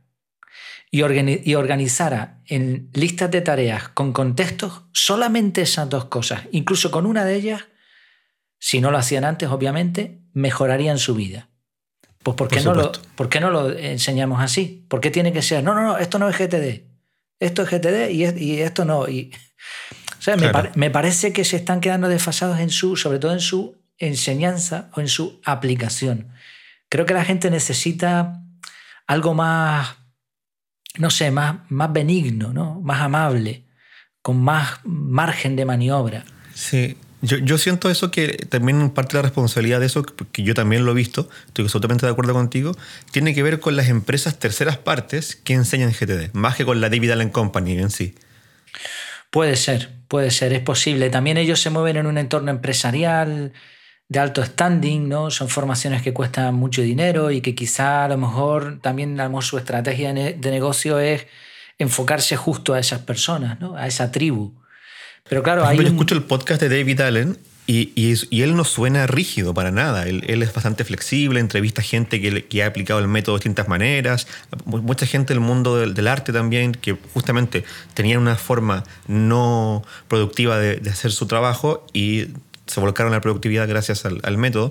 y, organizara en listas de tareas con contextos solamente esas dos cosas, incluso con una de ellas, si no lo hacían antes, obviamente, mejorarían su vida. Pues ¿por qué, no lo, ¿por qué no lo enseñamos así? ¿Por qué tiene que ser? No, no, no, esto no es GTD. Esto es GTD y, esto no. Y, o sea, me, me, parece que se están quedando desfasados en su, sobre todo en su enseñanza o en su aplicación. Creo que la gente necesita algo más no sé, más, más benigno, ¿no? más amable, con más margen de maniobra. Sí, yo, yo, siento eso que también parte de la responsabilidad de eso, que yo también lo he visto, estoy absolutamente de acuerdo contigo, tiene que ver con las empresas terceras partes que enseñan GTD, más que con la David Allen Company en sí. Puede ser, puede ser, es posible. También ellos se mueven en un entorno empresarial, de alto standing, ¿no? Son formaciones que cuestan mucho dinero y que quizá a lo mejor también a su estrategia de negocio es enfocarse justo a esas personas, ¿no? A esa tribu. Pero claro, hay Yo escucho el podcast de David Allen y, y, él no suena rígido para nada. Él, él es bastante flexible, entrevista gente que, que, ha aplicado el método de distintas maneras. Mucha gente del mundo del, del arte también, que justamente tenían una forma no productiva de, de hacer su trabajo y se volcaron a la productividad gracias al, método.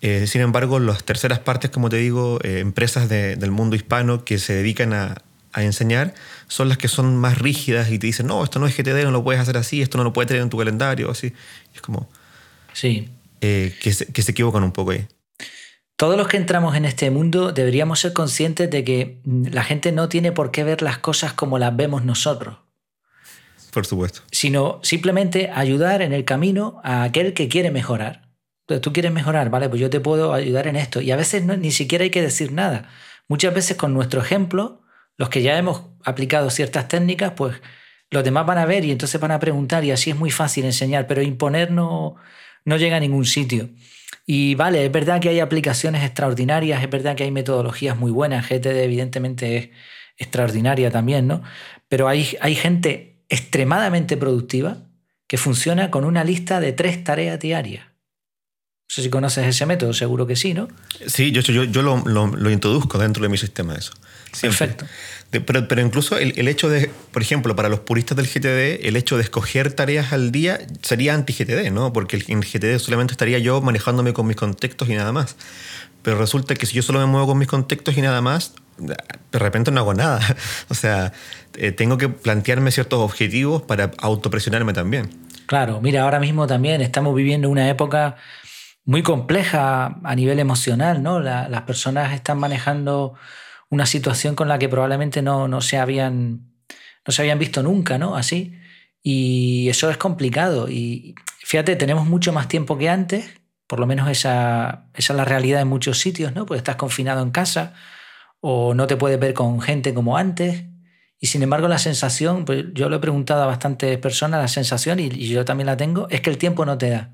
Eh, sin embargo, las terceras partes, como te digo, eh, empresas del mundo hispano que se dedican a, enseñar, son las que son más rígidas y te dicen, no, esto no es GTD, no lo puedes hacer así, esto no lo puedes tener en tu calendario, así. es como... Sí. Eh, que, se, que se equivocan un poco ahí. Todos los que entramos en este mundo deberíamos ser conscientes de que la gente no tiene por qué ver las cosas como las vemos nosotros. Por supuesto. Sino simplemente ayudar en el camino a aquel que quiere mejorar. Entonces, tú quieres mejorar, vale, pues yo te puedo ayudar en esto. Y a veces ni siquiera hay que decir nada. Muchas veces con nuestro ejemplo, los que ya hemos aplicado ciertas técnicas, pues los demás van a ver y entonces van a preguntar y así es muy fácil enseñar, pero imponer no, no llega a ningún sitio. Y vale, es verdad que hay aplicaciones extraordinarias, es verdad que hay metodologías muy buenas, GTD evidentemente es extraordinaria también, ¿no? Pero hay, hay gente extremadamente productiva que funciona con una lista de tres tareas diarias. No sé si conoces ese método, seguro que sí, ¿no? Sí, yo, yo, yo lo, lo, introduzco dentro de mi sistema, eso. Perfecto. pero, pero, incluso el, el, hecho de, por ejemplo, para los puristas del GTD, el hecho de escoger tareas al día sería anti-GTD, ¿no? Porque en GTD solamente estaría yo manejándome con mis contextos y nada más. Pero resulta que si yo solo me muevo con mis contextos y nada más, de repente no hago nada. O sea, eh, tengo que plantearme ciertos objetivos para autopresionarme también. Claro, mira, ahora mismo también estamos viviendo una época muy compleja a nivel emocional, ¿no? las personas están manejando una situación con la que probablemente no, no, se habían, no se habían visto nunca, ¿no? Así. Y eso es complicado. Y fíjate, tenemos mucho más tiempo que antes, por lo menos esa, esa es la realidad en muchos sitios, ¿no? Pues estás confinado en casa o no te puedes ver con gente como antes. Y sin embargo la sensación, pues yo lo he preguntado a bastantes personas, la sensación, y, yo también la tengo, es que el tiempo no te da.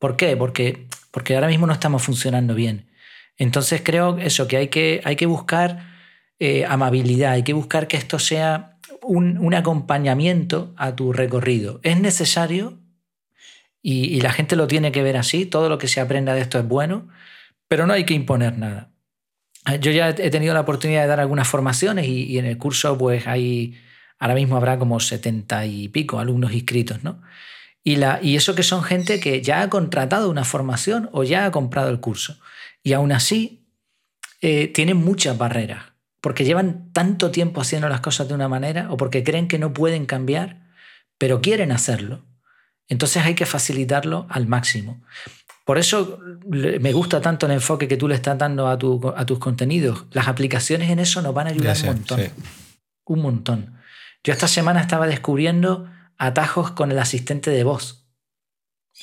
¿Por qué? Porque, porque ahora mismo no estamos funcionando bien. Entonces creo eso, que hay que, hay que buscar eh, amabilidad, hay que buscar que esto sea un, un, acompañamiento a tu recorrido. Es necesario y, la gente lo tiene que ver así, todo lo que se aprenda de esto es bueno, pero no hay que imponer nada. Ah, yo ya he tenido la oportunidad de dar algunas formaciones y, en el curso pues hay, ahora mismo habrá como setenta y pico alumnos inscritos, ¿no? Y eso que son gente que ya ha contratado una formación o ya ha comprado el curso. Y aún así eh, tienen muchas barreras, porque llevan tanto tiempo haciendo las cosas de una manera o porque creen que no pueden cambiar, pero quieren hacerlo. Entonces hay que facilitarlo al máximo. Por eso me gusta tanto el enfoque que tú le estás dando a, tus contenidos. Las aplicaciones en eso nos van a ayudar un montón. Un montón. Yo esta semana estaba descubriendo atajos con el asistente de voz.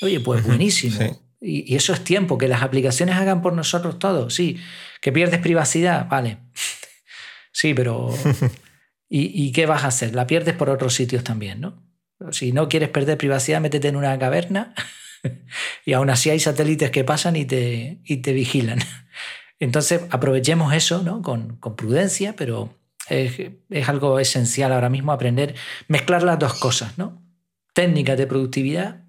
Oye, pues buenísimo. Y, eso es tiempo, que las aplicaciones hagan por nosotros todo. Sí, que pierdes privacidad, vale. sí, pero... ¿Y, ¿Y qué vas a hacer? La pierdes por otros sitios también, ¿no? Si no quieres perder privacidad, métete en una caverna y aún así hay satélites que pasan y te, y te vigilan. Entonces aprovechemos eso ¿no? con, con prudencia, pero es, es, algo esencial ahora mismo aprender, mezclar las dos cosas, ¿no? técnicas de productividad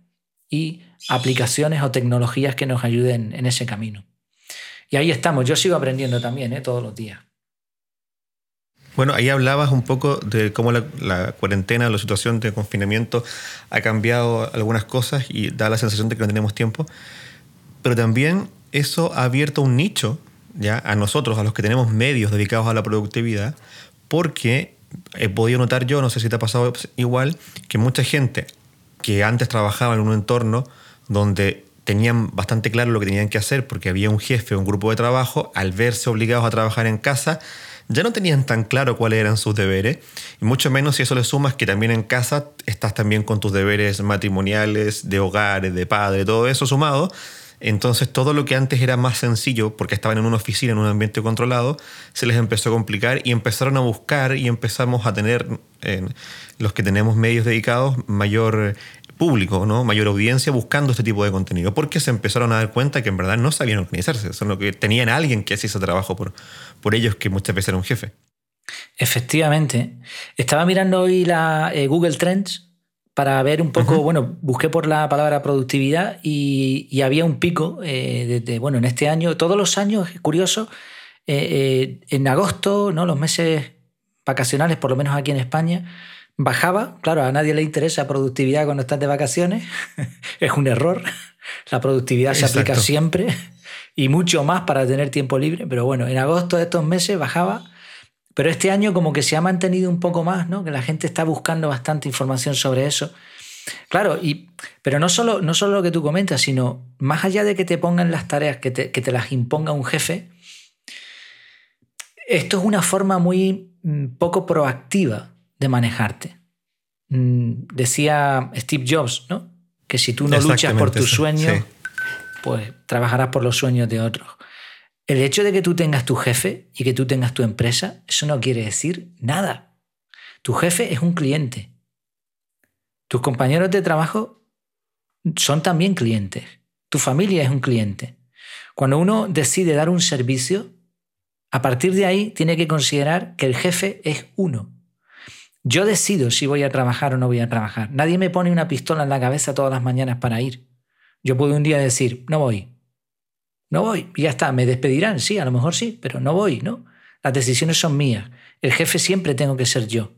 y aplicaciones o tecnologías que nos ayuden en ese camino. Y ahí estamos, yo sigo aprendiendo también ¿eh? todos los días. Bueno, ahí hablabas un poco de cómo la, cuarentena, la situación de confinamiento ha cambiado algunas cosas y da la sensación de que no tenemos tiempo, pero también eso ha abierto un nicho ya a nosotros, a los que tenemos medios dedicados a la productividad, porque he podido notar yo, no sé si te ha pasado igual, que mucha gente que antes trabajaba en un entorno donde tenían bastante claro lo que tenían que hacer porque había un jefe un grupo de trabajo, al verse obligados a trabajar en casa, ya no tenían tan claro cuáles eran sus deberes, y mucho menos si eso le sumas que también en casa estás también con tus deberes matrimoniales, de hogares, de padre, todo eso sumado. Entonces todo lo que antes era más sencillo, porque estaban en una oficina, en un ambiente controlado, se les empezó a complicar y empezaron a buscar y empezamos a tener, en los que tenemos medios dedicados, mayor público, ¿no? mayor audiencia buscando este tipo de contenido, porque se empezaron a dar cuenta que en verdad no sabían organizarse, sino que tenían alguien que hacía ese trabajo por, por ellos, que muchas veces era un jefe. Efectivamente. Estaba mirando hoy la eh, Google Trends para ver un poco, bueno, busqué por la palabra productividad y, había un pico, eh, bueno, en este año, todos los años, es curioso, eh, en agosto, ¿no? los meses vacacionales, por lo menos aquí en España, bajaba. Claro, a nadie le interesa productividad cuando estás de vacaciones. es un error. La productividad se aplica siempre y mucho más para tener tiempo libre. Pero bueno, en agosto de estos meses bajaba. Pero este año como que se ha mantenido un poco más, ¿no? Que la gente está buscando bastante información sobre eso. Claro, y, pero no solo, no solo lo que tú comentas, sino más allá de que te pongan las tareas, que te, que te las imponga un jefe, esto es una forma muy mm, poco proactiva de manejarte. Mm, decía Steve Jobs, ¿no? Que si tú no luchas por tus sueños, pues trabajarás por los sueños de otros. El hecho de que tú tengas tu jefe y que tú tengas tu empresa, eso no quiere decir nada. Tu jefe es un cliente. Tus compañeros de trabajo son también clientes. Tu familia es un cliente. Cuando uno decide dar un servicio, a partir de ahí tiene que considerar que el jefe es uno yo decido si voy a trabajar o no voy a trabajar. Nadie me pone una pistola en la cabeza todas las mañanas para ir. Yo puedo un día decir, no voy. No voy. Y ya está, me despedirán, sí, a lo mejor sí, pero no voy, ¿no? Las decisiones son mías. El jefe siempre tengo que ser yo.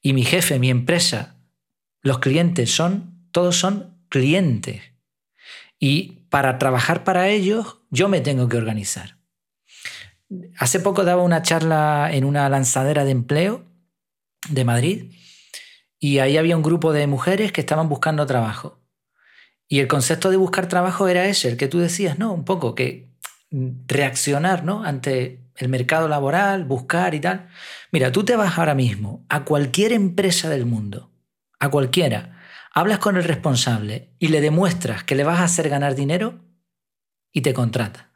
Y mi jefe, mi empresa, los clientes son, todos son clientes. Y para trabajar para ellos, yo me tengo que organizar. Hace poco daba una charla en una lanzadera de empleo de Madrid y ahí había un grupo de mujeres que estaban buscando trabajo. Y el concepto de buscar trabajo era ese, el que tú decías, ¿no? Un poco que reaccionar, ¿no? Ante el mercado laboral, buscar y tal. Mira, tú te vas ahora mismo a cualquier empresa del mundo, a cualquiera, hablas con el responsable y le demuestras que le vas a hacer ganar dinero y te contrata.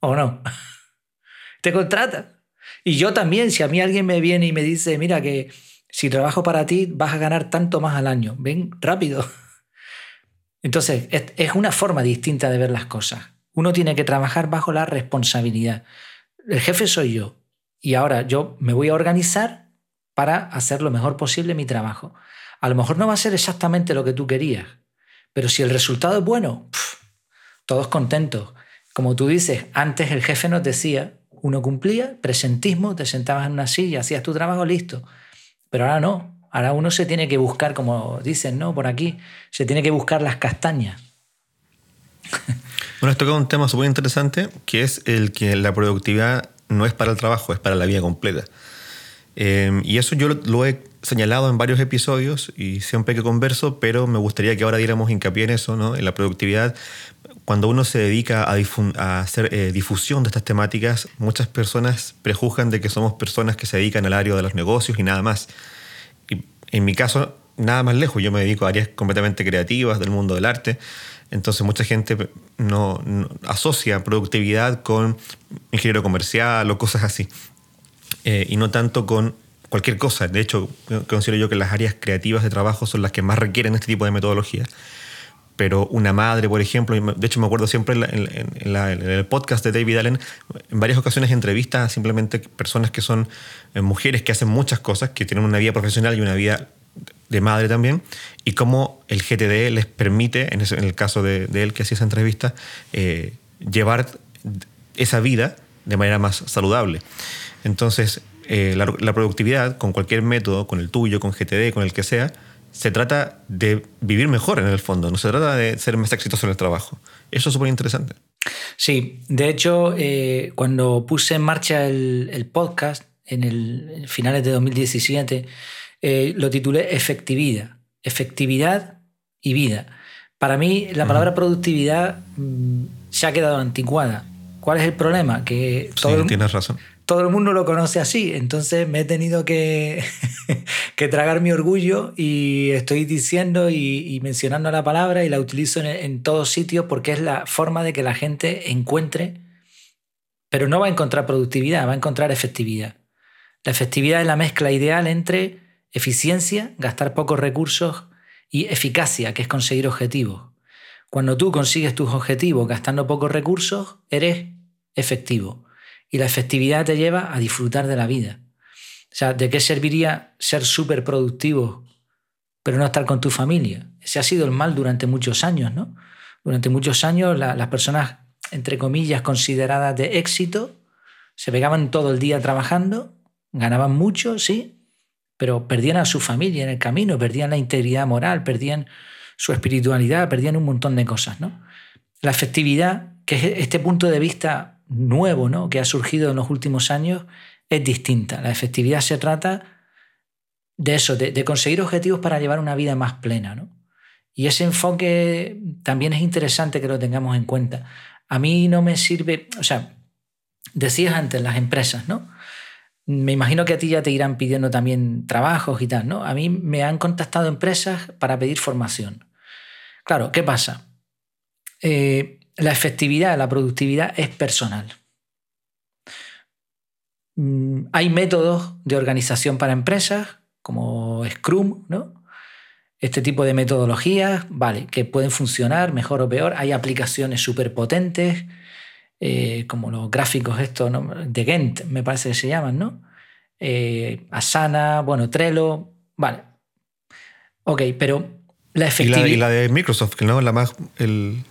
¿O no? te contrata. Y yo también, si a mí alguien me viene y me dice, mira que si trabajo para ti vas a ganar tanto más al año, ven rápido. Entonces, es una forma distinta de ver las cosas. Uno tiene que trabajar bajo la responsabilidad. El jefe soy yo. Y ahora yo me voy a organizar para hacer lo mejor posible mi trabajo. A lo mejor no va a ser exactamente lo que tú querías, pero si el resultado es bueno, todos contentos. Como tú dices, antes el jefe nos decía, uno cumplía, presentismo, te sentabas en una silla, hacías tu trabajo, listo. Pero ahora no. Ahora uno se tiene que buscar, como dicen, ¿no? Por aquí, se tiene que buscar las castañas. Bueno, has tocado un tema súper interesante, que es el que la productividad no es para el trabajo, es para la vida completa. Eh, y eso yo lo, he señalado en varios episodios y siempre que converso, pero me gustaría que ahora diéramos hincapié en eso, ¿no? en la productividad, cuando uno se dedica a, hacer eh, difusión de estas temáticas, muchas personas prejuzgan de que somos personas que se dedican al área de los negocios y nada más. En mi caso, nada más lejos. Yo me dedico a áreas completamente creativas del mundo del arte. Entonces mucha gente no, asocia productividad con ingeniero comercial o cosas así. Eh, y no tanto con cualquier cosa. De hecho, considero yo que las áreas creativas de trabajo son las que más requieren este tipo de metodología pero una madre, por ejemplo, de hecho me acuerdo siempre en, el podcast de David Allen, en varias ocasiones entrevistas a simplemente personas que son eh, mujeres que hacen muchas cosas, que tienen una vida profesional y una vida de madre también, y cómo el GTD les permite, en, el caso de, él que hacía esa entrevista, eh, llevar esa vida de manera más saludable. Entonces, eh, la, la productividad, con cualquier método, con el tuyo, con GTD, con el que sea, se trata de vivir mejor en el fondo, no se trata de ser más exitoso en el trabajo. Eso es súper interesante. Sí, de hecho, eh, cuando puse en marcha el, podcast en el finales de 2017, eh, lo titulé Efectividad. Efectividad y vida. Para mí, la palabra productividad mm, se ha quedado anticuada. ¿Cuál es el problema? Que todo sí, tienes razón todo el mundo lo conoce así, entonces me he tenido que, tragar mi orgullo y estoy diciendo y, mencionando la palabra y la utilizo en, en todos sitios porque es la forma de que la gente encuentre, pero no va a encontrar productividad, va a encontrar efectividad. La efectividad es la mezcla ideal entre eficiencia, gastar pocos recursos, y eficacia, que es conseguir objetivos. Cuando tú consigues tus objetivos gastando pocos recursos, eres efectivo. Y la efectividad te lleva a disfrutar de la vida. O sea, ¿de qué serviría ser súper productivo pero no estar con tu familia? Ese ha sido el mal durante muchos años, ¿no? Durante muchos años las personas, entre comillas, consideradas de éxito, se pegaban todo el día trabajando, ganaban mucho, sí, pero perdían a su familia en el camino, perdían la integridad moral, perdían su espiritualidad, perdían un montón de cosas, ¿no? La efectividad, que es este punto de vista nuevo ¿no? que ha surgido en los últimos años es distinta. La efectividad se trata de eso, de, conseguir objetivos para llevar una vida más plena. ¿no? Y ese enfoque también es interesante que lo tengamos en cuenta. A mí no me sirve, o sea, decías antes las empresas, ¿no? Me imagino que a ti ya te irán pidiendo también trabajos y tal, ¿no? A mí me han contactado empresas para pedir formación. Claro, ¿qué pasa? Eh, la efectividad, la productividad es personal. Mm, hay métodos de organización para empresas, como Scrum, ¿no? Este tipo de metodologías, vale, que pueden funcionar mejor o peor. Hay aplicaciones súper potentes, eh, como los gráficos estos de Gent, me parece que se llaman, ¿no? Eh, Asana, bueno, Trello, vale. Ok, pero la efectividad... Y la, de Microsoft, ¿no? La más... El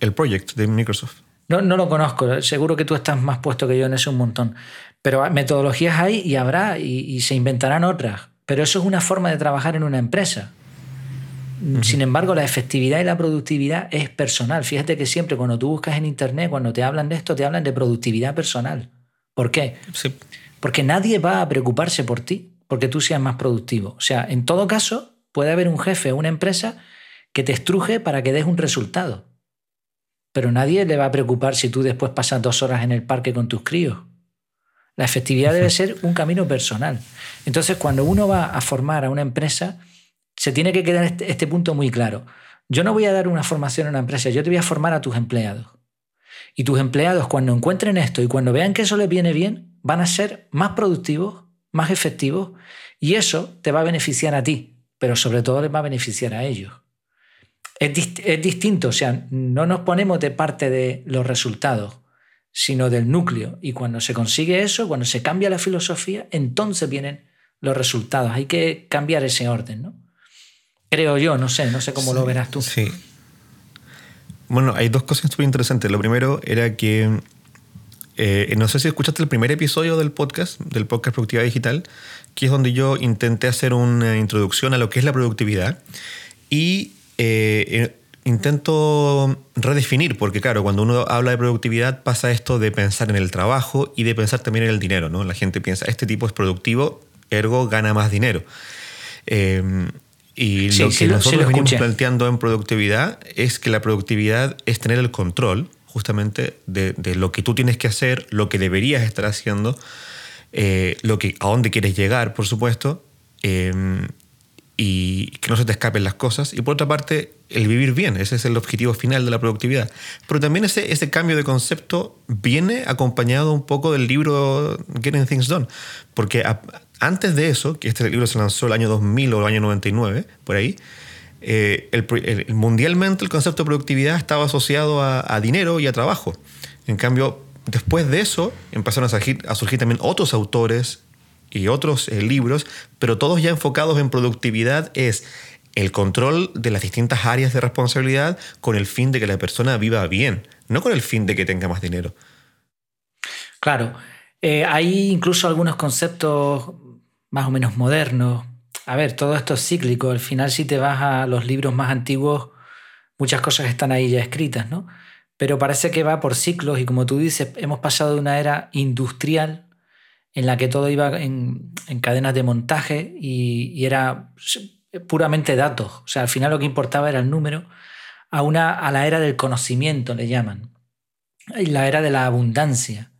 el project de Microsoft. No, no lo conozco, seguro que tú estás más puesto que yo en eso un montón. Pero metodologías hay y habrá y, se inventarán otras. Pero eso es una forma de trabajar en una empresa. Sin embargo, la efectividad y la productividad es personal. Fíjate que siempre cuando tú buscas en Internet, cuando te hablan de esto, te hablan de productividad personal. ¿Por qué? Porque nadie va a preocuparse por ti porque tú seas más productivo. O sea, en todo caso, puede haber un jefe o una empresa que te estruje para que des un resultado pero nadie le va a preocupar si tú después pasas dos horas en el parque con tus críos. La efectividad debe ser un camino personal. Entonces, cuando uno va a formar a una empresa, se tiene que quedar este, este, punto muy claro. Yo no voy a dar una formación a una empresa, yo te voy a formar a tus empleados. Y tus empleados, cuando encuentren esto y cuando vean que eso les viene bien, van a ser más productivos, más efectivos, y eso te va a beneficiar a ti, pero sobre todo les va a beneficiar a ellos es, distinto, o sea, no nos ponemos de parte de los resultados, sino del núcleo. Y cuando se consigue eso, cuando se cambia la filosofía, entonces vienen los resultados. Hay que cambiar ese orden, ¿no? Creo yo, no sé, no sé cómo lo verás tú. Sí. Bueno, hay dos cosas súper interesantes. Lo primero era que, eh, no sé si escuchaste el primer episodio del podcast, del podcast Productividad Digital, que es donde yo intenté hacer una introducción a lo que es la productividad. Y eh, eh, intento redefinir, porque claro, cuando uno habla de productividad pasa esto de pensar en el trabajo y de pensar también en el dinero, ¿no? La gente piensa, este tipo es productivo, ergo gana más dinero. Eh, y lo que nosotros venimos planteando en productividad es que la productividad es tener el control justamente de, lo que tú tienes que hacer, lo que deberías estar haciendo, lo que, a dónde quieres llegar, por supuesto, y que no se te escapen las cosas. Y por otra parte, el vivir bien, ese es el objetivo final de la productividad. Pero también ese, ese cambio de concepto viene acompañado un poco del libro Getting Things Done, porque antes de eso, que este libro se lanzó el año 2000 o el año 99, por ahí, eh, el, mundialmente el concepto de productividad estaba asociado a, a, dinero y a trabajo. En cambio, después de eso empezaron a surgir, a surgir también otros autores y otros eh, libros, pero todos ya enfocados en productividad, es el control de las distintas áreas de responsabilidad con el fin de que la persona viva bien, no con el fin de que tenga más dinero. Claro, Eh, hay incluso algunos conceptos más o menos modernos. A ver, todo esto es cíclico. Al final, si te vas a los libros más antiguos, muchas cosas están ahí ya escritas, ¿no? Pero parece que va por ciclos y como tú dices, hemos pasado de una era industrial en la que todo iba en, cadenas de montaje y, era puramente datos. O sea, al final lo que importaba era el número, a, una, a la era del conocimiento, le llaman, y la era de la abundancia.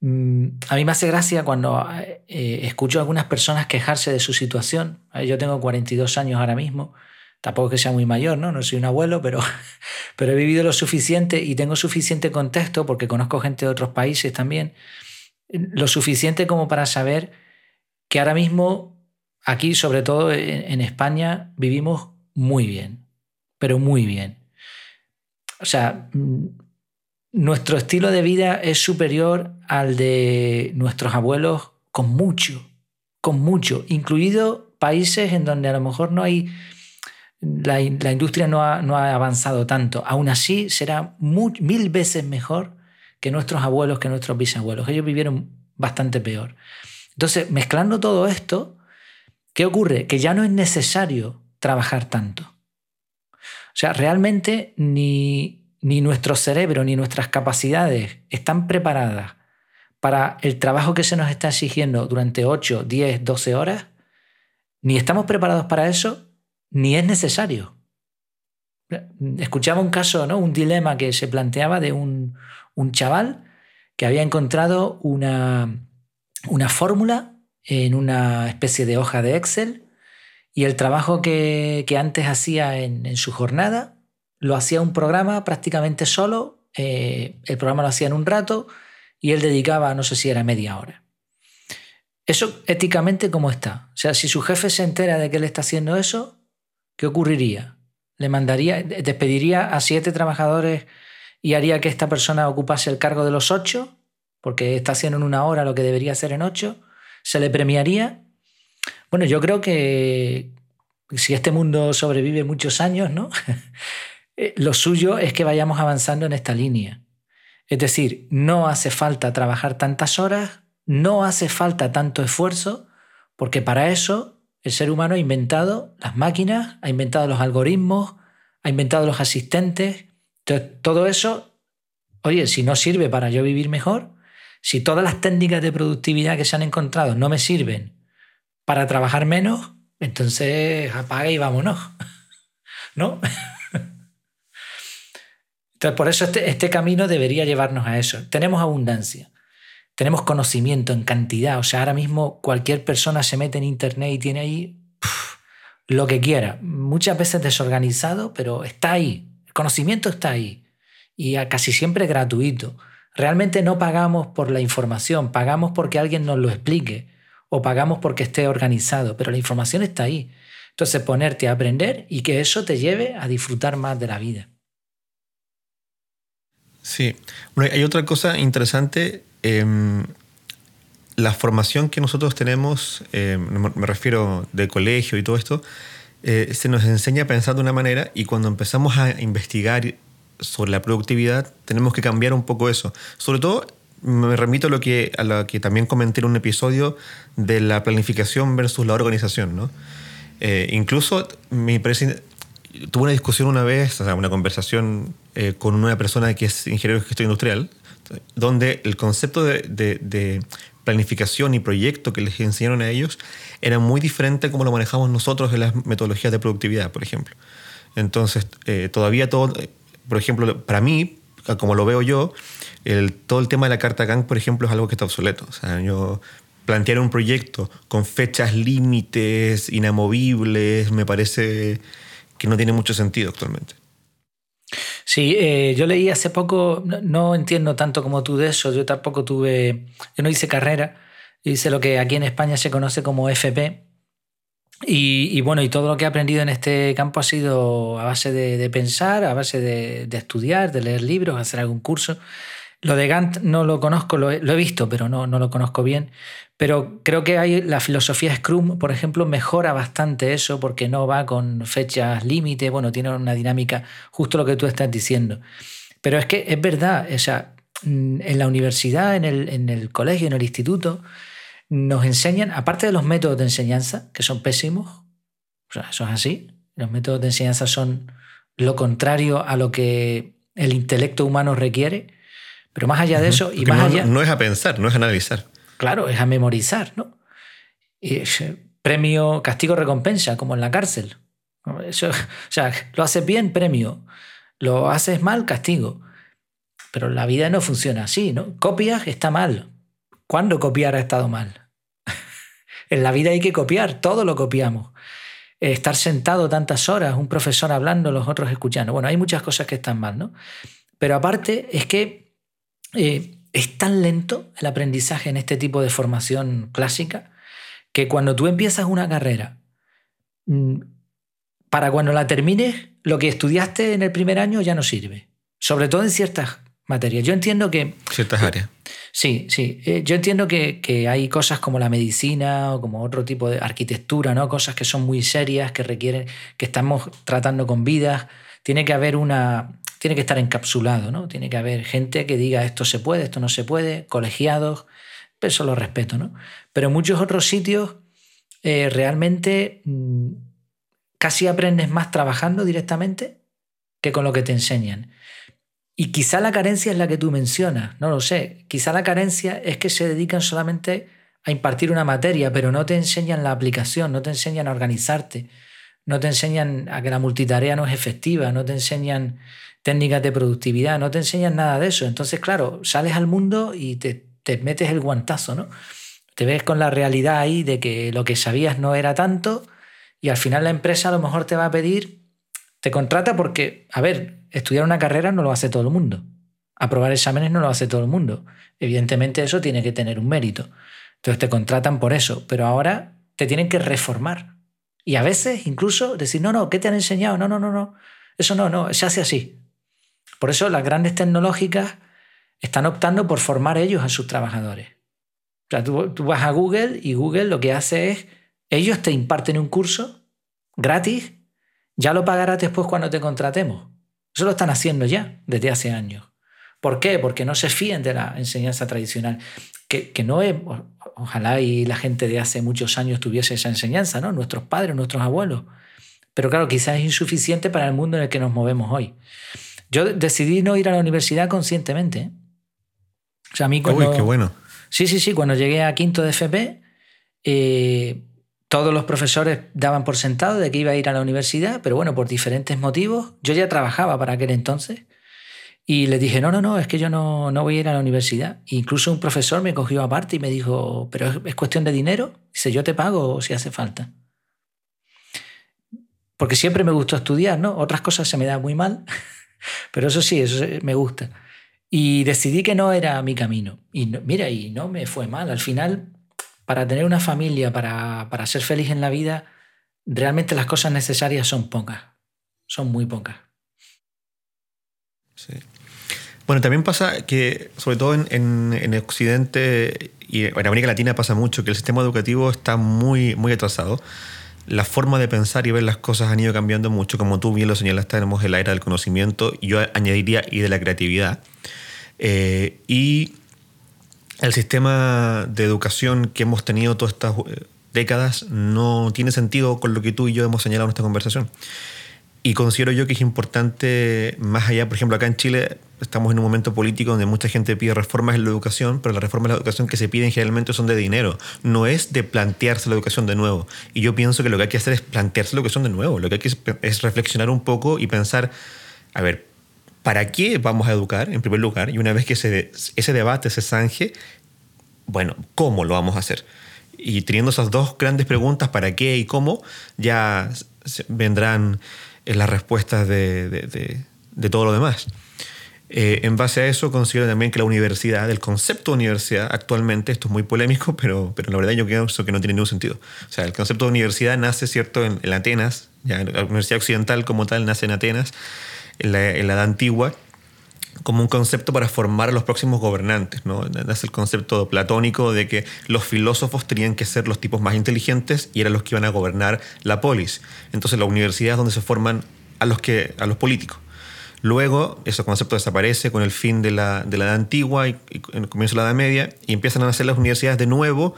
Mm, a mí me hace gracia cuando eh, escucho a algunas personas quejarse de su situación. Yo tengo 42 años ahora mismo, tampoco que sea muy mayor, ¿no? No soy un abuelo, pero, pero he vivido lo suficiente y tengo suficiente contexto, porque conozco gente de otros países también, lo suficiente como para saber que ahora mismo, aquí, sobre todo en España, vivimos muy bien, pero muy bien. O sea, mm, nuestro estilo de vida es superior al de nuestros abuelos con mucho, con mucho, incluido países en donde a lo mejor no hay, la, industria no ha, no ha, avanzado tanto. Aún así, será mil veces mejor que nuestros abuelos, que nuestros bisabuelos. Ellos vivieron bastante peor. Entonces, mezclando todo esto, ¿qué ocurre? Que ya no es necesario trabajar tanto. O sea, realmente ni, ni nuestro cerebro ni nuestras capacidades están preparadas para el trabajo que se nos está exigiendo durante 8, 10, 12 horas, ni estamos preparados para eso, ni es necesario. Escuchaba un caso, ¿no? un dilema que se planteaba de un, chaval que había encontrado una, una fórmula en una especie de hoja de Excel y el trabajo que, antes hacía en su jornada lo hacía un programa prácticamente solo, eh, el programa lo hacía en un rato y él dedicaba, no sé si era media hora. Eso éticamente, ¿cómo está? O sea, si su jefe se entera de que él está haciendo eso, ¿qué ocurriría? ¿Le mandaría, despediría a siete trabajadores y haría que esta persona ocupase el cargo de los ocho? Porque está haciendo en una hora lo que debería hacer en ocho. ¿Se le premiaría? Bueno, yo creo que si este mundo sobrevive muchos años, ¿no? Eh, lo suyo es que vayamos avanzando en esta línea. Es decir, no hace falta trabajar tantas horas, no hace falta tanto esfuerzo, porque para eso el ser humano ha inventado las máquinas, ha inventado los algoritmos, ha inventado los asistentes. Todo eso, oye, si no sirve para yo vivir mejor, si todas las técnicas de productividad que se han encontrado no me sirven para trabajar menos, entonces apaga y vámonos. ¿No? Entonces, por eso este, este, camino debería llevarnos a eso. Tenemos abundancia, tenemos conocimiento en cantidad. O sea, ahora mismo cualquier persona se mete en Internet y tiene ahí lo que quiera. Muchas veces desorganizado, pero está ahí. El conocimiento está ahí. Y casi siempre gratuito. Realmente no pagamos por la información, pagamos porque alguien nos lo explique o pagamos porque esté organizado, pero la información está ahí. Entonces, ponerte a aprender y que eso te lleve a disfrutar más de la vida. Sí. Hay otra cosa interesante. Em, la formación que nosotros tenemos, em, me refiero de colegio y todo esto, eh, se nos enseña a pensar de una manera y cuando empezamos a investigar sobre la productividad tenemos que cambiar un poco eso. Sobre todo me remito a lo que, a lo que también comenté en un episodio de la planificación versus la organización. ¿no? Eh, incluso me parece tuve una discusión una vez, una conversación eh, con una persona que es ingeniero de gestión industrial, donde el concepto de, planificación y proyecto que les enseñaron a ellos era muy diferente como lo manejamos nosotros en las metodologías de productividad, por ejemplo. Entonces, eh, todavía todo, por ejemplo, para mí, como lo veo yo, el, todo el tema de la carta Gantt, por ejemplo, es algo que está obsoleto. O sea, yo plantear un proyecto con fechas límites inamovibles me parece que no tiene mucho sentido actualmente. Sí, eh, yo leí hace poco, no, entiendo tanto como tú de eso, yo tampoco tuve, yo no hice carrera, hice lo que aquí en España se conoce como FP. Y, bueno, y todo lo que he aprendido en este campo ha sido a base de, pensar, a base de, estudiar, de leer libros, hacer algún curso. Lo de Gantt no lo conozco, lo he, visto, pero no, no, lo conozco bien. Pero creo que hay, la filosofía Scrum, por ejemplo, mejora bastante eso porque no va con fechas límite, bueno, tiene una dinámica, justo lo que tú estás diciendo. Pero es que es verdad, o sea, en la universidad, en el, en el colegio, en el instituto, nos enseñan, aparte de los métodos de enseñanza, que son pésimos, o sea, eso es así, los métodos de enseñanza son lo contrario a lo que el intelecto humano requiere, pero más allá de eso, y más no, allá... No es a pensar, no es a analizar. Claro, es a memorizar, ¿no? Y, premio, castigo, recompensa, como en la cárcel. Eso, o sea, lo haces bien, premio. Lo haces mal, castigo. Pero la vida no funciona así, ¿no? Copias está mal. ¿Cuándo copiar ha estado mal? en la vida hay que copiar, todo lo copiamos. Estar sentado tantas horas, un profesor hablando, los otros escuchando. Bueno, hay muchas cosas que están mal, ¿no? Pero aparte es que eh, es tan lento el aprendizaje en este tipo de formación clásica que cuando tú empiezas una carrera, mm, para cuando la termines, lo que estudiaste en el primer año ya no sirve. Sobre todo en ciertas materias. Yo entiendo que... Ciertas áreas. Sí, sí. Eh, yo entiendo que, que, hay cosas como la medicina o como otro tipo de arquitectura, ¿no? Cosas que son muy serias, que requieren, que estamos tratando con vidas. Tiene que haber una. Tiene que estar encapsulado, ¿no? Tiene que haber gente que diga esto se puede, esto no se puede, colegiados, eso lo respeto, ¿no? Pero en muchos otros sitios eh, realmente mm, casi aprendes más trabajando directamente que con lo que te enseñan. Y quizá la carencia es la que tú mencionas, no lo sé. Quizá la carencia es que se dedican solamente a impartir una materia, pero no te enseñan la aplicación, no te enseñan a organizarte, no te enseñan a que la multitarea no es efectiva, no te enseñan técnicas de productividad, no te enseñan nada de eso. Entonces, claro, sales al mundo y te te metes el guantazo, ¿no? Te ves con la realidad ahí de que lo que sabías no era tanto y al final la empresa a lo mejor te va a pedir, te contrata porque, a ver, estudiar una carrera no lo hace todo el mundo. Aprobar exámenes no lo hace todo el mundo. Evidentemente eso tiene que tener un mérito. Entonces te contratan por eso, pero ahora te tienen que reformar. Y a veces incluso decir, no, no, ¿qué te han enseñado? No, no, no, no. Eso no, no, se hace así. Por eso las grandes tecnológicas están optando por formar ellos a sus trabajadores. O sea, tú, vas a Google y Google lo que hace es, ellos te imparten un curso gratis, ya lo pagarás después cuando te contratemos. Eso lo están haciendo ya desde hace años. ¿Por qué? Porque no se fíen de la enseñanza tradicional. Que, que, no es, ojalá y la gente de hace muchos años tuviese esa enseñanza, ¿no? Nuestros padres, nuestros abuelos. Pero claro, quizás es insuficiente para el mundo en el que nos movemos hoy. Yo decidí no ir a la universidad conscientemente. ¿eh? O sea, a mí cuando, Uy, qué bueno. Sí, sí, sí. Cuando llegué a quinto de FP, eh, todos los profesores daban por sentado de que iba a ir a la universidad, pero bueno, por diferentes motivos. Yo ya trabajaba para aquel entonces. Y le dije, no, no, no, es que yo no, no voy a ir a la universidad. Incluso un profesor me cogió aparte y me dijo, pero es cuestión de dinero. Dice, yo te pago si hace falta. Porque siempre me gustó estudiar, ¿no? Otras cosas se me dan muy mal, pero eso sí, eso me gusta. Y decidí que no era mi camino. Y mira, y no me fue mal. Al final, para tener una familia, para, para ser feliz en la vida, realmente las cosas necesarias son pocas. Son muy pocas. Sí. Bueno, también pasa que, sobre todo en, en, en, Occidente y en América Latina pasa mucho, que el sistema educativo está muy, muy atrasado. La forma de pensar y ver las cosas han ido cambiando mucho. Como tú bien lo señalaste, tenemos el aire del conocimiento, y yo añadiría y de la creatividad. Eh, y el sistema de educación que hemos tenido todas estas eh, décadas no tiene sentido con lo que tú y yo hemos señalado en esta conversación. Y considero yo que es importante, más allá, por ejemplo, acá en Chile estamos en un momento político donde mucha gente pide reformas en la educación, pero las reformas en la educación que se piden generalmente son de dinero. No es de plantearse la educación de nuevo. Y yo pienso que lo que hay que hacer es plantearse la educación de nuevo. Lo que hay que es reflexionar un poco y pensar, a ver, ¿para qué vamos a educar en primer lugar? Y una vez que ese, debate se zanje, bueno, ¿cómo lo vamos a hacer? Y teniendo esas dos grandes preguntas, ¿para qué y cómo? Ya vendrán eh, las respuestas de, de, todo lo demás. Eh, en base a eso, considero también que la universidad, el concepto de universidad actualmente, esto es muy polémico, pero, pero la verdad yo pienso que no tiene ningún sentido. O sea, el concepto de universidad nace, ¿cierto?, en, en Atenas, la Universidad Occidental como tal nace en Atenas, en la, edad antigua como un concepto para formar a los próximos gobernantes. ¿no? Es el concepto platónico de que los filósofos tenían que ser los tipos más inteligentes y eran los que iban a gobernar la polis. Entonces la universidad es donde se forman a los, que, a los políticos. Luego, ese concepto desaparece con el fin de la, de la Edad Antigua y, en el comienzo de la Edad Media, y empiezan a nacer las universidades de nuevo,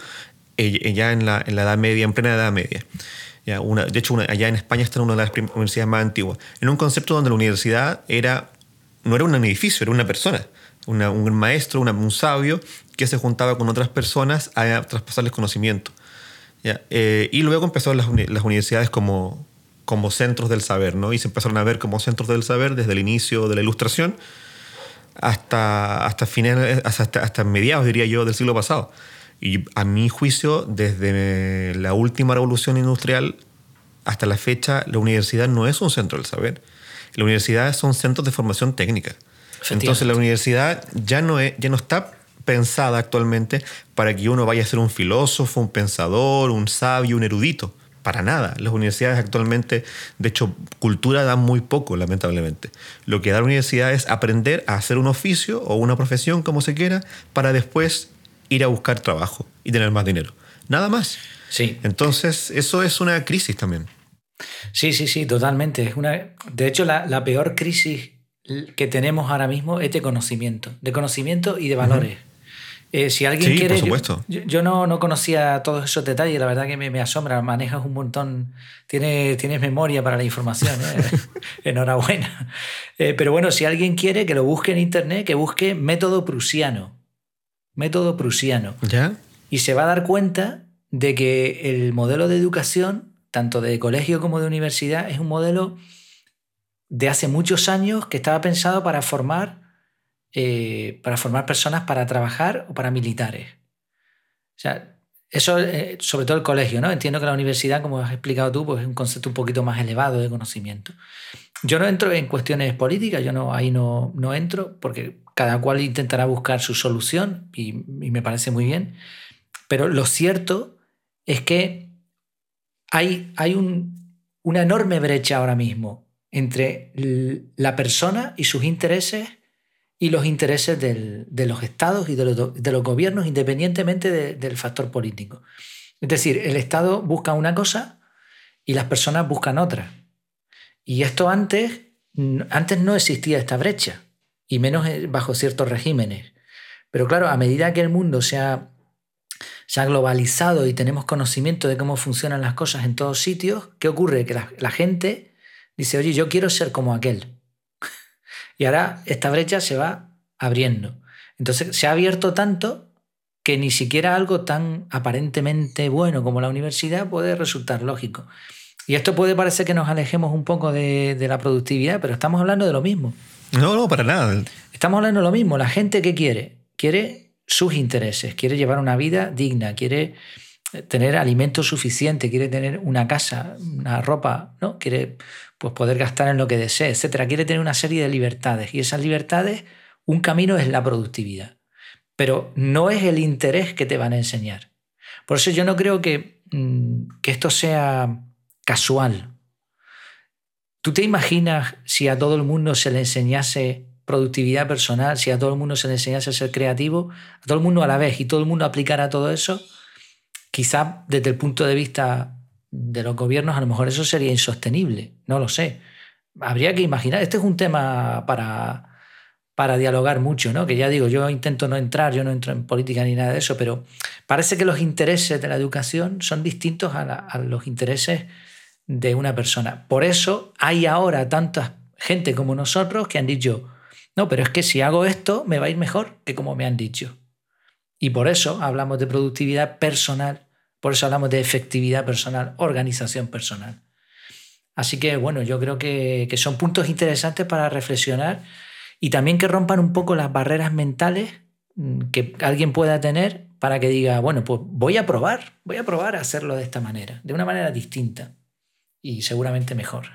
eh, ya en la, en la Edad Media, en plena Edad Media. Ya, una, de hecho, allá en España está una de las universidades más antiguas. En un concepto donde la universidad era, no era un edificio, era una persona. un maestro, un sabio que se juntaba con otras personas a traspasarles conocimiento. Eh, y luego empezaron las, las, universidades como, como centros del saber, ¿no? Y se empezaron a ver como centros del saber desde el inicio de la ilustración hasta, hasta, finales, hasta, hasta mediados, diría yo, del siglo pasado. Y a mi juicio, desde la última revolución industrial hasta la fecha, la universidad no es un centro del saber. La universidad son centros de formación técnica. Entonces la universidad ya no, es, ya no está pensada actualmente para que uno vaya a ser un filósofo, un pensador, un sabio, un erudito. Para nada. Las universidades actualmente, de hecho, cultura dan muy poco, lamentablemente. Lo que da la universidad es aprender a hacer un oficio o una profesión, como se quiera, para después ir a buscar trabajo y tener más dinero. Nada más. Sí. Entonces, eso es una crisis también. Sí, sí, sí, totalmente. Es una, de hecho, la, peor crisis que tenemos ahora mismo es de conocimiento, de conocimiento y de valores. Eh, si alguien sí, quiere. Por supuesto. Yo, no, no, conocía todos esos detalles, la verdad que me, asombra. Manejas un montón, tienes, tienes memoria para la información. ¿eh? Enhorabuena. Eh, pero bueno, si alguien quiere que lo busque en internet, que busque método prusiano. Método prusiano. ¿Ya? Y se va a dar cuenta de que el modelo de educación, tanto de colegio como de universidad, es un modelo de hace muchos años que estaba pensado para formar eh, para formar personas para trabajar o para militares. O sea, eso, eh, sobre todo el colegio, ¿no? Entiendo que la universidad, como has explicado tú, pues es un concepto un poquito más elevado de conocimiento. Yo no entro en cuestiones políticas, yo no, ahí no, no entro, porque cada cual intentará buscar su solución y, me parece muy bien. Pero lo cierto es que hay, hay una enorme brecha ahora mismo entre la persona y sus intereses y los intereses de los estados y de los, gobiernos independientemente del factor político. Es decir, el Estado busca una cosa y las personas buscan otra. Y esto antes, antes no existía esta brecha, y menos bajo ciertos regímenes. Pero claro, a medida que el mundo se ha, se globalizado y tenemos conocimiento de cómo funcionan las cosas en todos sitios, ¿qué ocurre? Que la, la gente dice, oye, yo quiero ser como aquel. Y ahora esta brecha se va abriendo. Entonces se ha abierto tanto que ni siquiera algo tan aparentemente bueno como la universidad puede resultar lógico. Y esto puede parecer que nos alejemos un poco de, la productividad, pero estamos hablando de lo mismo. No, no, para nada. Estamos hablando de lo mismo. La gente que quiere, quiere sus intereses, quiere llevar una vida digna, quiere tener alimento suficiente, quiere tener una casa, una ropa, ¿no? Quiere pues poder gastar en lo que desee, etcétera. Quiere tener una serie de libertades y esas libertades, un camino es la productividad, pero no es el interés que te van a enseñar. Por eso yo no creo que, mm, que esto sea casual. ¿Tú te imaginas si a todo el mundo se le enseñase productividad personal, si a todo el mundo se le enseñase a ser creativo, a todo el mundo a la vez y todo el mundo aplicara todo eso? Quizá desde el punto de vista de los gobiernos, a lo mejor eso sería insostenible, no lo sé. Habría que imaginar, este es un tema para, para dialogar mucho, ¿no? Que ya digo, yo intento no entrar, yo no entro en política ni nada de eso, pero parece que los intereses de la educación son distintos a los intereses de una persona. Por eso hay ahora tanta gente como nosotros que han dicho, no, pero es que si hago esto me va a ir mejor que como me han dicho. Y por eso hablamos de productividad personal por eso hablamos de efectividad personal, organización personal. Así que bueno, yo creo que, son puntos interesantes para reflexionar y también que rompan un poco las barreras mentales mm, que alguien pueda tener para que diga, bueno, pues voy a probar, voy a probar a hacerlo de esta manera, de una manera distinta y seguramente mejor.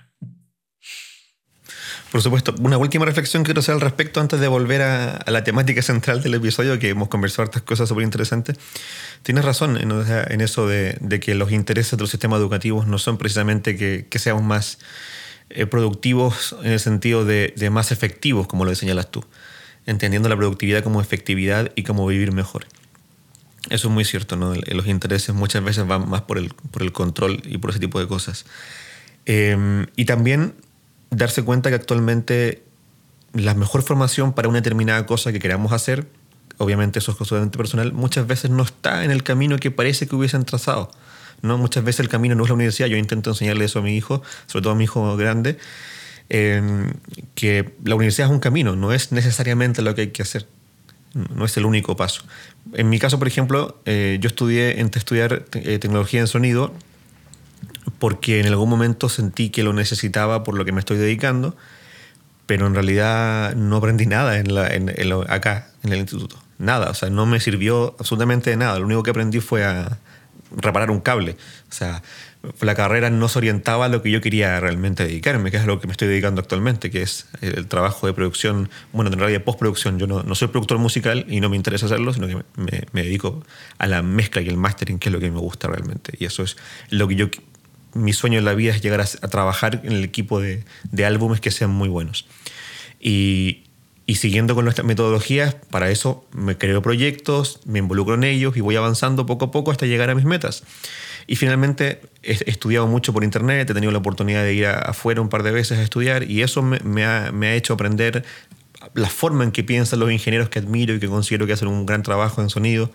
Por supuesto, una última reflexión que quiero hacer al respecto antes de volver a, la temática central del episodio, que hemos conversado estas cosas súper interesantes. Tienes razón en, eso de, que los intereses de los sistemas educativos no son precisamente que, seamos más eh, productivos en el sentido de, más efectivos, como lo señalas tú, entendiendo la productividad como efectividad y como vivir mejor. Eso es muy cierto, ¿no? Los intereses muchas veces van más por el, por el control y por ese tipo de cosas. Em, y también darse cuenta que actualmente la mejor formación para una determinada cosa que queramos hacer, obviamente eso es totalmente personal, muchas veces no está en el camino que parece que hubiesen trazado. ¿no? Muchas veces el camino no es la universidad. Yo intento enseñarle eso a mi hijo, sobre todo a mi hijo grande, eh, que la universidad es un camino, no es necesariamente lo que hay que hacer. No es el único paso. En mi caso, por ejemplo, eh, yo estudié, entré a estudiar eh, tecnología en sonido porque en algún momento sentí que lo necesitaba por lo que me estoy dedicando, pero en realidad no aprendí nada en acá, en el instituto. Nada, o sea, no me sirvió absolutamente de nada. Lo único que aprendí fue a reparar un cable. O sea, la carrera no se orientaba a lo que yo quería realmente dedicarme, que es a lo que me estoy dedicando actualmente, que es el trabajo de producción, bueno, en realidad postproducción. Yo no, no soy productor musical y no me interesa hacerlo, sino que me, me dedico a la mezcla y el mastering, que es lo que me gusta realmente. Y eso es lo que yo... Mi sueño en la vida es llegar a, trabajar en el equipo de, de álbumes que sean muy buenos. Y, y siguiendo con nuestras metodologías, para eso me creo proyectos, me involucro en ellos y voy avanzando poco a poco hasta llegar a mis metas. Y finalmente he estudiado mucho por internet, he tenido la oportunidad de ir afuera un par de veces a estudiar y eso me, ha, hecho aprender la forma en que piensan los ingenieros que admiro y que considero que hacen un gran trabajo en sonido.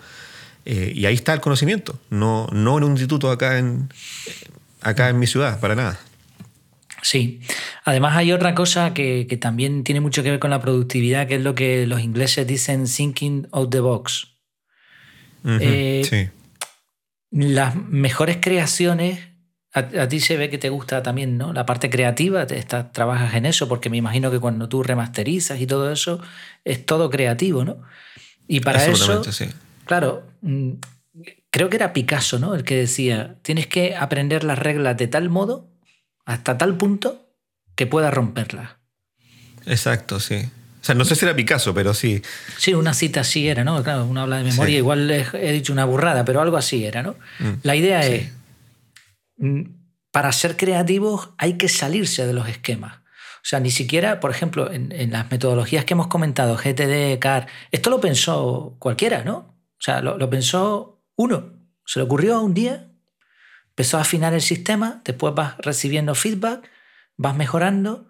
Eh, y ahí está el conocimiento, no, no en un instituto acá en, acá en mi ciudad, para nada. Sí. Además hay otra cosa que, también tiene mucho que ver con la productividad, que es lo que los ingleses dicen thinking out the box. Eh, sí. Las mejores creaciones, a, ti se ve que te gusta también, ¿no? La parte creativa, te, trabajas en eso, porque me imagino que cuando tú remasterizas y todo eso, es todo creativo, ¿no? Y para eso, sí. claro, mm, creo que era Picasso, ¿no? El que decía, tienes que aprender las reglas de tal modo hasta tal punto que pueda romperla. Exacto, sí. O sea, no sé si era Picasso, pero sí. Sí, una cita así era, ¿no? Claro, uno habla de memoria, igual he dicho una burrada, pero algo así era, ¿no? Mm. La idea es, mm, para ser creativos hay que salirse de los esquemas. O sea, ni siquiera, por ejemplo, en, las metodologías que hemos comentado, GTD, CAR, esto lo pensó cualquiera, ¿no? O sea, lo, lo pensó uno. Se le ocurrió un día Empezó a afinar el sistema, después vas recibiendo feedback, vas mejorando,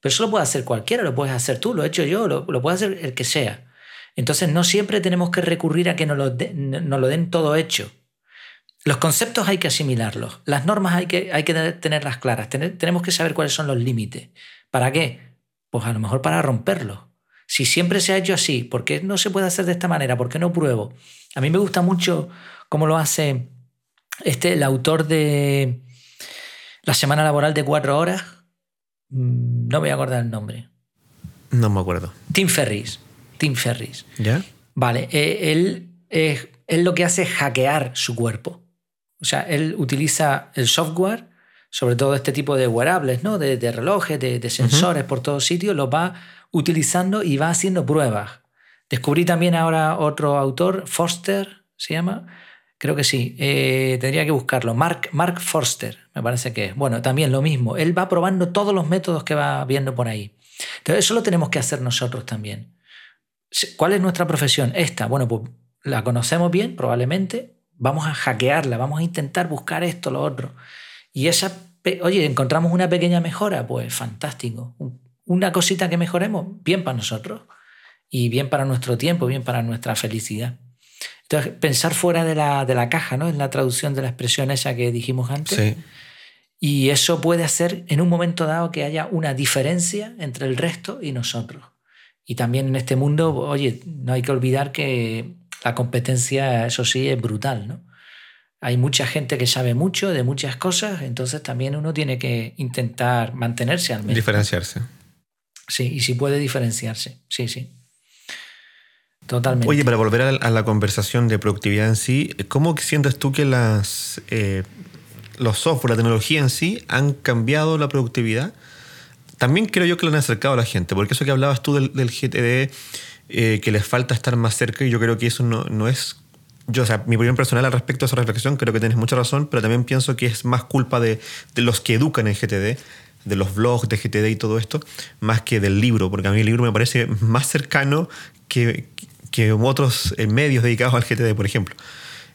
pero eso lo puede hacer cualquiera, lo puedes hacer tú, lo he hecho yo, lo, puede hacer el que sea. Entonces no siempre tenemos que recurrir a que nos lo, den todo hecho. Los conceptos hay que asimilarlos, las normas hay que, hay que tenerlas claras, tenemos que saber cuáles son los límites. ¿Para qué? Pues a lo mejor para romperlos. Si siempre se ha hecho así, ¿por qué no se puede hacer de esta manera? ¿Por qué no pruebo? A mí me gusta mucho cómo lo hace este, el autor de La semana laboral de cuatro horas, mm, no voy a acordar el nombre. No me acuerdo. Tim Ferris. Tim Ferris. ¿Ya? Vale, eh, él, él lo que hace es hackear su cuerpo. O sea, él utiliza el software, sobre todo este tipo de wearables, ¿no? de, relojes, de, sensores por todos sitios, lo va utilizando y va haciendo pruebas. Descubrí también ahora otro autor, Foster se llama, Creo que sí. Eh, tendría que buscarlo. Mark, Mark Forster, me parece que es. Bueno, también lo mismo. Él va probando todos los métodos que va viendo por ahí. Entonces, eso lo tenemos que hacer nosotros también. ¿Cuál es nuestra profesión? Esta. Bueno, pues la conocemos bien, probablemente. Vamos a hackearla, vamos a intentar buscar esto, lo otro. Y esa, oye, encontramos una pequeña mejora, pues fantástico. Una cosita que mejoremos, bien para nosotros. Y bien para nuestro tiempo, bien para nuestra felicidad. Entonces, pensar fuera de la, de la caja, ¿no? Es la traducción de la expresión esa que dijimos antes. Sí. Y eso puede hacer en un momento dado que haya una diferencia entre el resto y nosotros. Y también en este mundo, oye, no hay que olvidar que la competencia, eso sí, es brutal, ¿no? Hay mucha gente que sabe mucho de muchas cosas, entonces también uno tiene que intentar mantenerse al menos. Diferenciarse. Sí, y si puede diferenciarse, sí, sí. Totalmente. Oye, para volver a la, conversación de productividad en sí, ¿cómo sientes tú que las, eh, los software, la tecnología en sí, han cambiado la productividad? También creo yo que lo han acercado a la gente, porque eso que hablabas tú del, GTD, eh, que les falta estar más cerca, y yo creo que eso no, no es yo, o sea, mi opinión personal al respecto a esa reflexión, creo que tienes mucha razón, pero también pienso que es más culpa de, de, los que educan en GTD, de los blogs de GTD y todo esto, más que del libro, porque a mí el libro me parece más cercano que, que otros eh, medios dedicados al GTD, por ejemplo.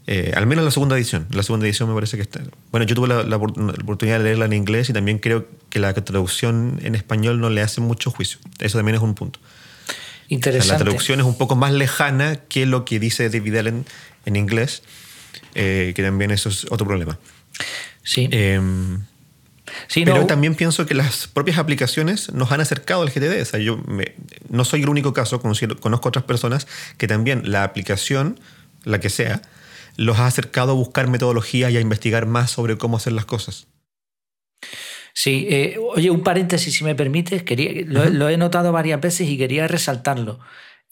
Eh, al menos la segunda edición. La segunda edición me parece que está. Bueno, yo tuve la, oportunidad de leerla en inglés y también creo que la traducción en español no le hace mucho juicio. Eso también es un punto. Interesante. la traducción es un poco más lejana que lo que dice David Allen en inglés, eh, que también eso es otro problema. Sí. Em, sí pero también pienso que las propias aplicaciones nos han acercado al GTD. O sea, yo no soy el único caso, conozco otras personas que también la aplicación, la que sea, los ha acercado a buscar metodologías y a investigar más sobre cómo hacer las cosas. Sí, eh, oye, un paréntesis, si me permites, quería, lo, he notado varias veces y quería resaltarlo.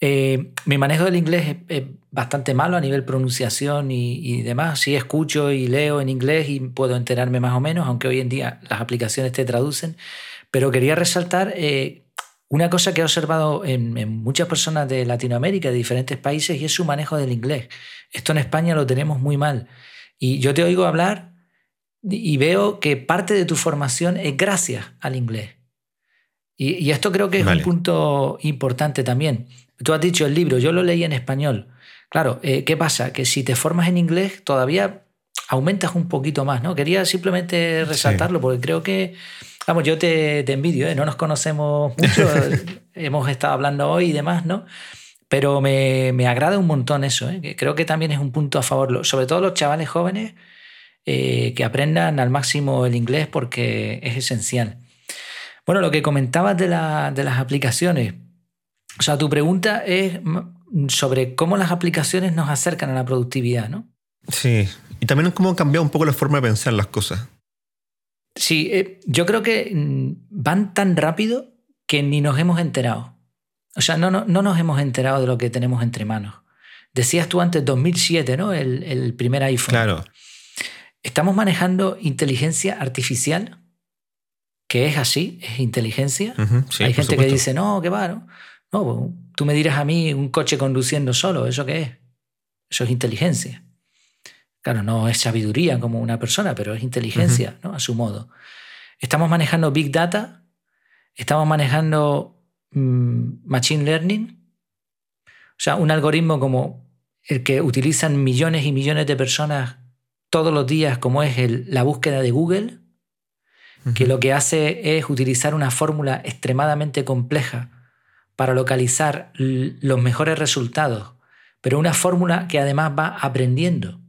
Eh, mi manejo del inglés es, bastante malo a nivel pronunciación y, demás. Sí escucho y leo en inglés y puedo enterarme más o menos, aunque hoy en día las aplicaciones te traducen. Pero quería resaltar eh, una cosa que he observado en, en, muchas personas de Latinoamérica, de diferentes países, y es su manejo del inglés. Esto en España lo tenemos muy mal. Y yo te oigo hablar y veo que parte de tu formación es gracias al inglés. Y, esto creo que es un punto importante también. Tú has dicho el libro, yo lo leí en español. Claro, eh, ¿qué pasa? Que si te formas en inglés todavía aumentas un poquito más, ¿no? Quería simplemente resaltarlo porque creo que, vamos, yo te, te envidio, ¿eh? no nos conocemos mucho, hemos estado hablando hoy y demás, ¿no? Pero me, me agrada un montón eso, ¿eh? creo que también es un punto a favor, sobre todo los chavales jóvenes, eh, que aprendan al máximo el inglés porque es esencial. Bueno, lo que comentabas de, de las aplicaciones, o sea, tu pregunta es sobre cómo las aplicaciones nos acercan a la productividad, ¿no? Sí, y también es cómo han cambiado un poco la forma de pensar las cosas. Sí, eh, yo creo que mm, van tan rápido que ni nos hemos enterado. O sea, no, no, no, nos hemos enterado de lo que tenemos entre manos. Decías tú antes 2007, ¿no? El, el primer iPhone. Claro. Estamos manejando inteligencia artificial, que es así, es inteligencia. Hay gente que dice, no, qué va, no. Pues, tú me dirás a mí un coche conduciendo solo, ¿eso qué es? Eso es inteligencia. Claro, no es sabiduría como una persona, pero es inteligencia, ¿no? A su modo. Estamos manejando Big Data, estamos manejando mm, Machine Learning, o sea, un algoritmo como el que utilizan millones y millones de personas todos los días, como es la búsqueda de Google, que lo que hace es utilizar una fórmula extremadamente compleja para localizar los mejores resultados, pero una fórmula que además va aprendiendo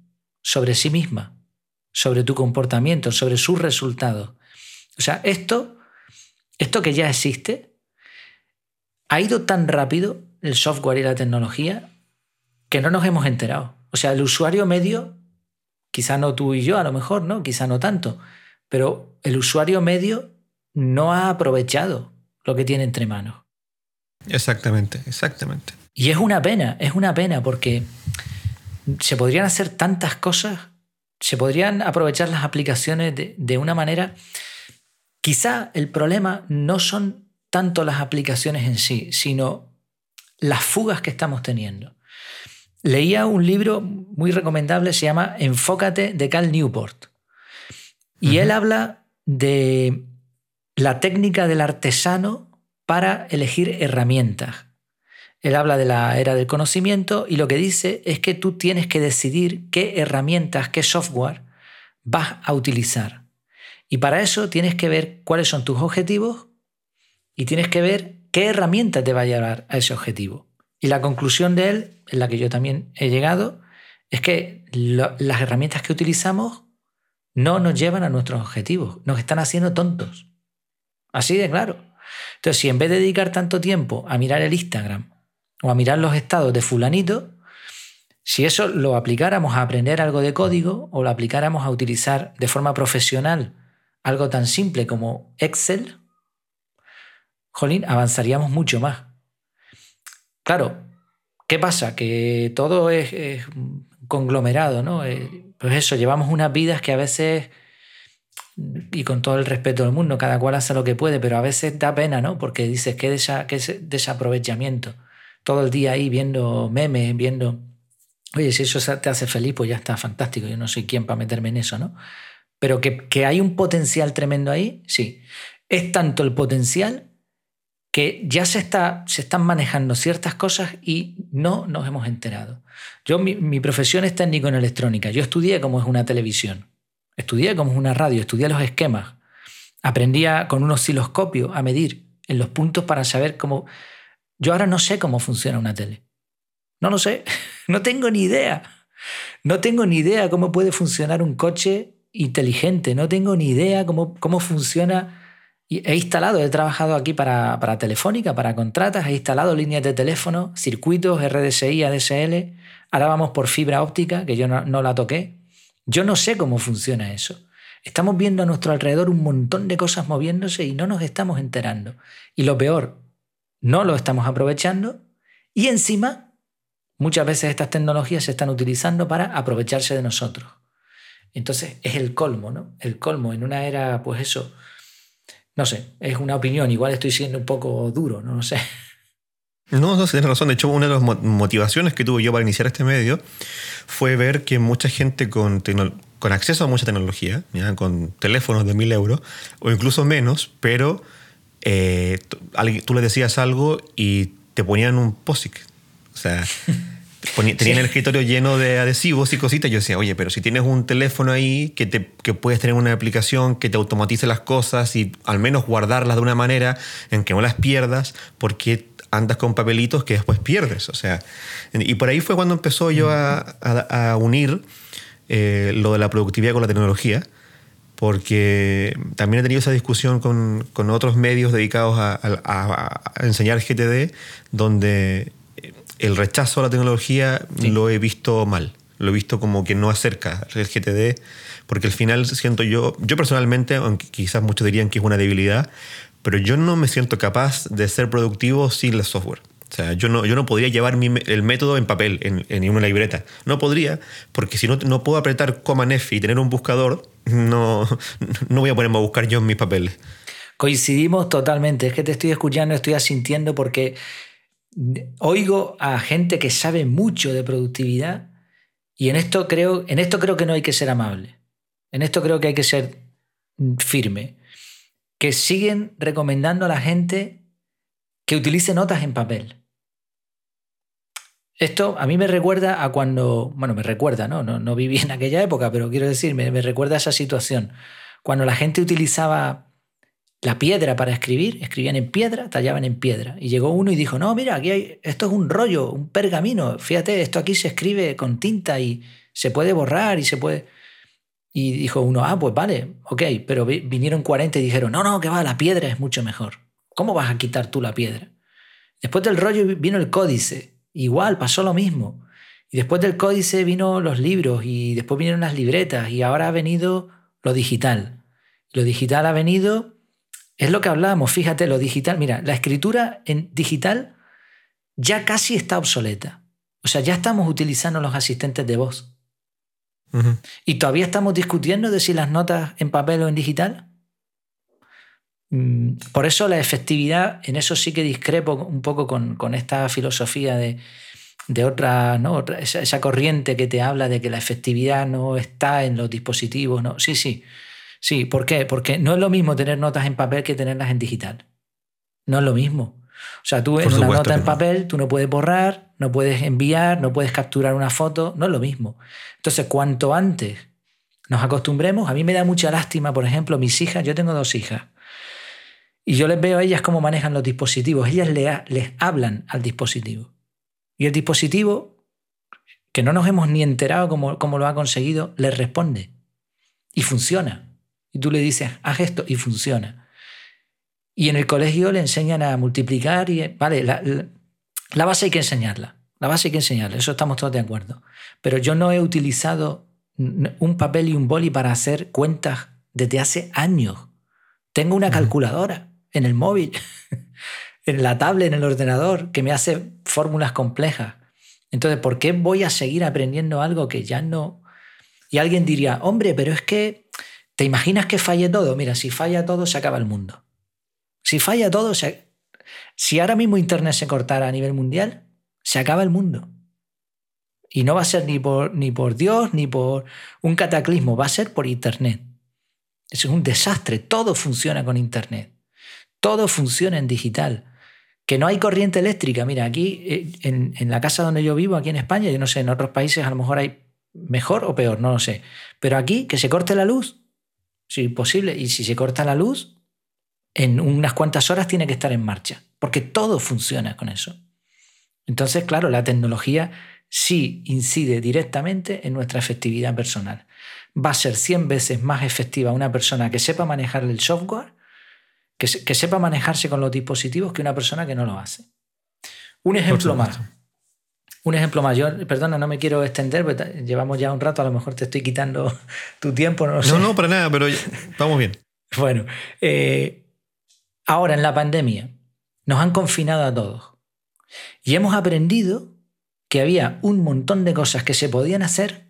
sobre sí misma, sobre tu comportamiento, sobre sus resultados. O sea, esto, esto que ya existe, ha ido tan rápido el software y la tecnología que no nos hemos enterado. O sea, el usuario medio Quizá no tú y yo, a lo mejor, ¿no? Quizá no tanto. Pero el usuario medio no ha aprovechado lo que tiene entre manos. Exactamente, exactamente. Y es una pena, es una pena porque se podrían hacer tantas cosas, se podrían aprovechar las aplicaciones de, de una manera... Quizá el problema no son tanto las aplicaciones en sí, sino las fugas que estamos teniendo. Leía un libro muy recomendable, se llama Enfócate de Cal Newport. Y él habla de la técnica del artesano para elegir herramientas. Él habla de la era del conocimiento y lo que dice es que tú tienes que decidir qué herramientas, qué software vas a utilizar. Y para eso tienes que ver cuáles son tus objetivos y tienes que ver qué herramienta te va a llevar a ese objetivo. Y la conclusión de él, en la que yo también he llegado, es que las herramientas que utilizamos no nos llevan a nuestros objetivos, nos están haciendo tontos. Así de claro. Entonces, si en vez de dedicar tanto tiempo a mirar el Instagram o a mirar los estados de fulanito, si eso lo aplicáramos a aprender algo de código o lo aplicáramos a utilizar de forma profesional algo tan simple como Excel, jolín, avanzaríamos mucho más. Claro, ¿qué pasa? Que todo es, conglomerado, ¿no? Eh, pues eso, llevamos unas vidas que a veces, y con todo el respeto del mundo, cada cual hace lo que puede, pero a veces da pena, ¿no? Porque dices, qué, desaprovechamiento. Todo el día ahí viendo memes, viendo... Oye, si eso te hace feliz, pues ya está fantástico. Yo no soy quien para meterme en eso, ¿no? Pero que, que hay un potencial tremendo ahí, sí. Es tanto el potencial que ya se, está, se están manejando ciertas cosas y no nos hemos enterado. Yo, mi, mi profesión es técnico en electrónica. Yo estudié cómo es una televisión, estudié cómo es una radio, estudié los esquemas, aprendía con un osciloscopio a medir en los puntos para saber cómo... Yo ahora no sé cómo funciona una tele. No lo sé, no tengo ni idea. No tengo ni idea cómo puede funcionar un coche inteligente, no tengo ni idea cómo, cómo funciona he instalado, he trabajado aquí para, Telefónica, para contratas, he instalado líneas de teléfono, circuitos, RDSI, ADSL. Ahora vamos por fibra óptica, que yo no la toqué. Yo no sé cómo funciona eso. Estamos viendo a nuestro alrededor un montón de cosas moviéndose y no nos estamos enterando. Y lo peor, no lo estamos aprovechando y encima muchas veces estas tecnologías se están utilizando para aprovecharse de nosotros. Entonces es el colmo, ¿no? El colmo en una era, pues eso, no sé, es una opinión, igual estoy siendo un poco duro, no lo sé. No, no, tienes razón. De hecho, una de las motivaciones que tuve yo para iniciar este medio fue ver que mucha gente con, con acceso a mucha tecnología, con teléfonos de mil euros o incluso menos, pero eh, tú le decías algo y te ponían un POSIC. O sea, tenían el escritorio lleno de adhesivos y cositas. Yo decía, oye, pero si tienes un teléfono ahí que, te, que puedes tener una aplicación que te automatice las cosas y al menos guardarlas de una manera en que no las pierdas, porque andas con papelitos que después pierdes? O sea, y por ahí fue cuando empezó yo a, unir eh, lo de la productividad con la tecnología porque también he tenido esa discusión con, con otros medios dedicados a, a, enseñar GTD, donde el rechazo a la tecnología lo he visto mal. Lo he visto como que no acerca el GTD, porque al final siento yo, yo personalmente, aunque quizás muchos dirían que es una debilidad, pero yo no me siento capaz de ser productivo sin el software. O sea, yo no, yo no podría llevar el método en papel, en, una libreta. No podría, porque si no, no puedo apretar coma F y tener un buscador, no, no voy a ponerme a buscar yo en mis papeles. Coincidimos totalmente. Es que te estoy escuchando, estoy asintiendo porque oigo a gente que sabe mucho de productividad y en esto creo, en esto creo que no hay que ser amable. En esto creo que hay que ser firme. Que siguen recomendando a la gente que utilice notas en papel. Esto a mí me recuerda a cuando, bueno, me recuerda, ¿no? No, no viví en aquella época, pero quiero decir, me, me recuerda a esa situación. Cuando la gente utilizaba la piedra para escribir, escribían en piedra, tallaban en piedra. Y llegó uno y dijo, no, mira, aquí hay, esto es un rollo, un pergamino, fíjate, esto aquí se escribe con tinta y se puede borrar y se puede... Y dijo uno, ah, pues vale, ok, pero vinieron 40 y dijeron, no, no, que va, la piedra es mucho mejor. ¿Cómo vas a quitar tú la piedra? Después del rollo vino el códice, igual, pasó lo mismo. Y después del códice vino los libros y después vinieron las libretas y ahora ha venido lo digital. Lo digital ha venido es lo que hablábamos, fíjate, lo digital. Mira, la escritura en digital ya casi está obsoleta. O sea, ya estamos utilizando los asistentes de voz. Y todavía estamos discutiendo de si las notas en papel o en digital. Mm, por eso la efectividad, en eso sí que discrepo un poco con, esta filosofía de, otra, ¿no? Esa, esa, corriente que te habla de que la efectividad no está en los dispositivos. ¿no? Sí, sí, Sí, ¿por qué? Porque no es lo mismo tener notas en papel que tenerlas en digital. No es lo mismo. O sea, tú en una nota en papel, tú no puedes borrar, no puedes enviar, no puedes capturar una foto, no es lo mismo. Entonces, cuanto antes nos acostumbremos, a mí me da mucha lástima, por ejemplo, mis hijas, yo tengo dos hijas, y yo les veo a ellas cómo manejan los dispositivos, ellas les, hablan al dispositivo. Y el dispositivo, que no nos hemos ni enterado cómo, cómo lo ha conseguido, les responde. Y funciona. Y tú le dices, haz esto y funciona. Y en el colegio le enseñan a multiplicar y, vale, la, base hay que enseñarla. La base hay que enseñarla, eso estamos todos de acuerdo. Pero yo no he utilizado un papel y un boli para hacer cuentas desde hace años. Tengo una calculadora en el móvil, en la tablet, en el ordenador, que me hace fórmulas complejas. Entonces, ¿por qué voy a seguir aprendiendo algo que ya no... Y alguien diría, hombre, pero es que ¿Te imaginas que falle todo? Mira, si falla todo, se acaba el mundo. Si falla todo, si ahora mismo Internet se cortara a nivel mundial, se acaba el mundo. Y no va a ser ni por, ni por Dios ni por un cataclismo, va a ser por Internet. Es un desastre, todo funciona con Internet. Todo funciona en digital. Que no hay corriente eléctrica. Mira, aquí eh, en, en la casa donde yo vivo, aquí en España, yo no sé, en otros países a lo mejor hay mejor o peor, no lo sé. Pero aquí, que se corte la luz, si posible. Y si se corta la luz, en unas cuantas horas tiene que estar en marcha, porque todo funciona con eso. Entonces, claro, la tecnología sí incide directamente en nuestra efectividad personal. Va a ser 100 veces más efectiva una persona que sepa manejar el software, que, sepa manejarse con los dispositivos, que una persona que no lo hace. Un ejemplo más. Un ejemplo mayor, perdona, no me quiero extender, pero llevamos ya un rato, a lo mejor te estoy quitando tu tiempo, no No, no, para nada, pero vamos bien. bueno, eh, ahora en la pandemia nos han confinado a todos y hemos aprendido que había un montón de cosas que se podían hacer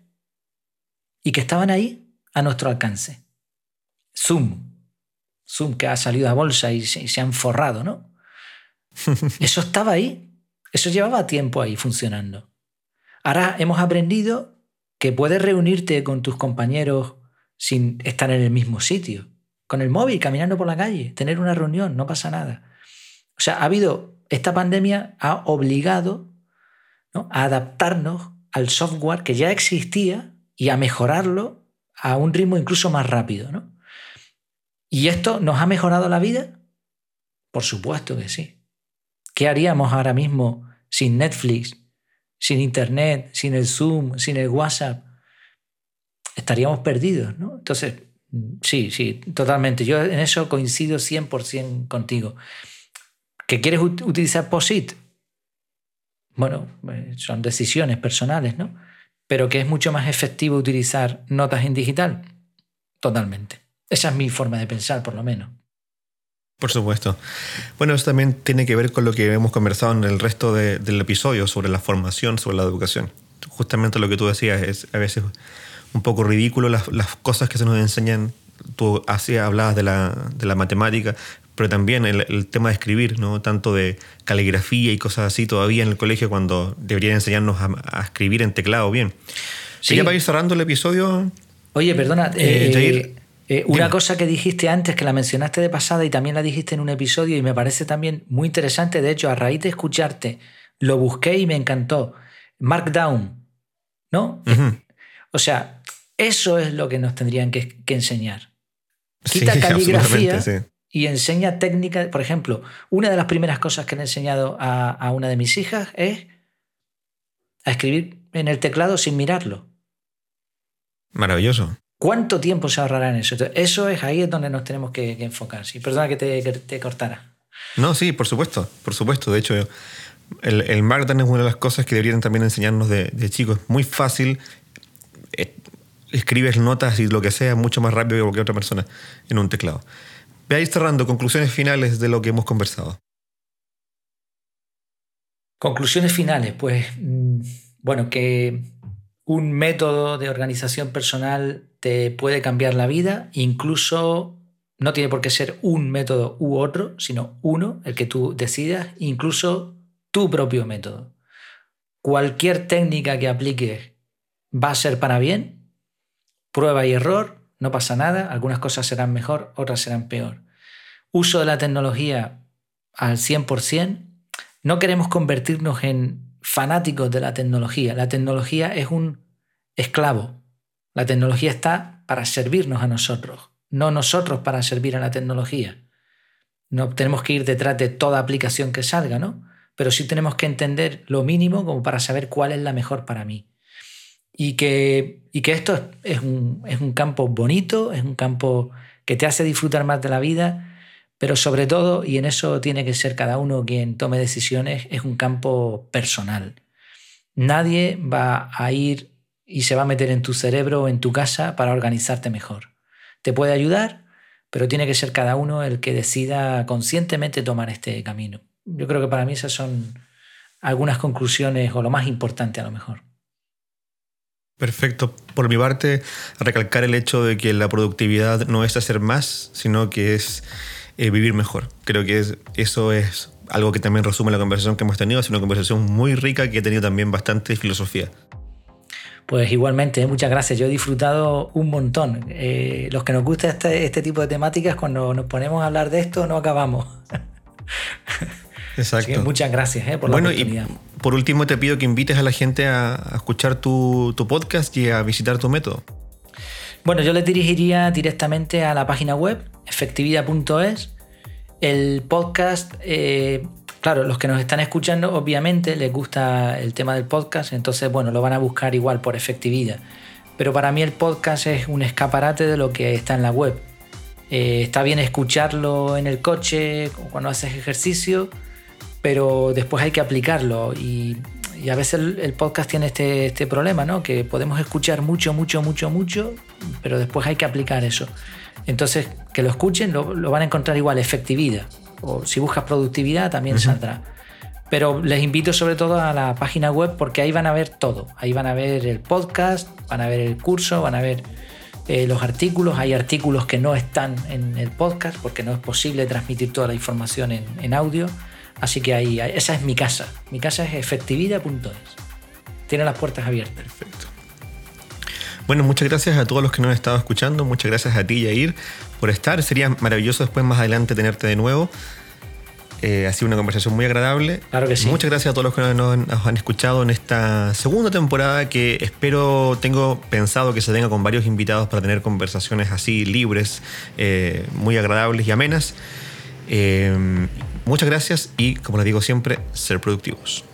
y que estaban ahí a nuestro alcance. Zoom, Zoom que ha salido a bolsa y se, se han forrado, ¿no? Eso estaba ahí eso llevaba tiempo ahí funcionando. Ahora hemos aprendido que puedes reunirte con tus compañeros sin estar en el mismo sitio, con el móvil, caminando por la calle, tener una reunión, no pasa nada. O sea, ha habido, esta pandemia ha obligado a adaptarnos al software que ya existía y a mejorarlo a un ritmo incluso más rápido. ¿no? ¿Y esto nos ha mejorado la vida? Por supuesto que sí. ¿Qué haríamos ahora mismo sin Netflix, sin Internet, sin el Zoom, sin el WhatsApp? Estaríamos perdidos, ¿no? Entonces, sí, sí, totalmente. Yo en eso coincido 100% contigo. ¿Que quieres utilizar POSIT? Bueno, eh, son decisiones personales, ¿no? Pero que es mucho más efectivo utilizar notas en digital. Totalmente. Esa es mi forma de pensar, por lo menos. Por supuesto. Bueno, eso también tiene que ver con lo que hemos conversado en el resto del episodio sobre la formación, sobre la educación. Justamente lo que tú decías es a veces un poco ridículo las, cosas que se nos enseñan. Tú así hablabas de la, de la matemática, pero también el, tema de escribir, ¿no? tanto de caligrafía y cosas así todavía en el colegio cuando deberían enseñarnos a, escribir en teclado bien. Sí. Ya para ir cerrando el episodio. Oye, perdona, eh, eh eh, una cosa que dijiste antes, que la mencionaste de pasada y también la dijiste en un episodio y me parece también muy interesante, de hecho, a raíz de escucharte, lo busqué y me encantó. Markdown, ¿no? O sea, eso es lo que nos tendrían que, enseñar. Quita caligrafía y enseña técnica. Por ejemplo, una de las primeras cosas que le he enseñado a, a una de mis hijas es a escribir en el teclado sin mirarlo. Maravilloso. ¿Cuánto tiempo se ahorrará en eso? eso es ahí es donde nos tenemos que, enfocar. Sí, perdona que te, cortara. No, sí, por supuesto, por supuesto. De hecho, el, el es una de las cosas que deberían también enseñarnos de, chicos. Es muy fácil. Escribes notas y lo que sea mucho más rápido que cualquier otra persona en un teclado. Veáis cerrando, conclusiones finales de lo que hemos conversado. Conclusiones finales, pues, mm, bueno, que un método de organización personal te puede cambiar la vida, incluso no tiene por qué ser un método u otro, sino uno, el que tú decidas, incluso tu propio método. Cualquier técnica que apliques va a ser para bien, prueba y error, no pasa nada, algunas cosas serán mejor, otras serán peor. Uso de la tecnología al 100%, no queremos convertirnos en fanáticos de la tecnología. La tecnología es un esclavo. La tecnología está para servirnos a nosotros, no nosotros para servir a la tecnología. No tenemos que ir detrás de toda aplicación que salga, ¿no? Pero sí tenemos que entender lo mínimo como para saber cuál es la mejor para mí. Y que, y que esto es un, es un campo bonito, es un campo que te hace disfrutar más de la vida, pero sobre todo, y en eso tiene que ser cada uno quien tome decisiones, es un campo personal. Nadie va a ir y se va a meter en tu cerebro o en tu casa para organizarte mejor. Te puede ayudar, pero tiene que ser cada uno el que decida conscientemente tomar este camino. Yo creo que para mí esas son algunas conclusiones o lo más importante a lo mejor. Perfecto. Por mi parte, recalcar el hecho de que la productividad no es hacer más, sino que es eh, vivir mejor. Creo que eso es algo que también resume la conversación que hemos tenido. Es una conversación muy rica que ha tenido también bastante filosofía. Pues igualmente, ¿eh? muchas gracias. Yo he disfrutado un montón. Eh, los que nos gusta este, este, tipo de temáticas, cuando nos ponemos a hablar de esto, no acabamos. Exacto. muchas gracias eh, por la oportunidad. Y por último, te pido que invites a la gente a, escuchar tu, podcast y a visitar tu método. Bueno, yo les dirigiría directamente a la página web, efectividad.es. El podcast, eh, claro, los que nos están escuchando, obviamente les gusta el tema del podcast, entonces, bueno, lo van a buscar igual por efectividad. Pero para mí el podcast es un escaparate de lo que está en la web. Eh, está bien escucharlo en el coche cuando haces ejercicio, pero después hay que aplicarlo y, a veces el, podcast tiene este, este, problema, ¿no? Que podemos escuchar mucho, mucho, mucho, mucho, pero después hay que aplicar eso. Entonces, que lo escuchen, lo, van a encontrar igual, efectividad. O si buscas productividad, también saldrá. Pero les invito sobre todo a la página web porque ahí van a ver todo. Ahí van a ver el podcast, van a ver el curso, van a ver eh, los artículos. Hay artículos que no están en el podcast porque no es posible transmitir toda la información en, audio. Así que ahí, esa es mi casa. Mi casa es efectividad.es. Tiene las puertas abiertas. Perfecto. Bueno, muchas gracias a todos los que nos han estado escuchando. Muchas gracias a ti, Yair, por estar. Sería maravilloso después, más adelante, tenerte de nuevo. Eh, ha sido una conversación muy agradable. Claro que sí. Muchas gracias a todos los que nos, han escuchado en esta segunda temporada que espero, tengo pensado que se tenga con varios invitados para tener conversaciones así libres, eh, muy agradables y amenas. Eh, muchas gracias y, como les digo siempre, ser productivos.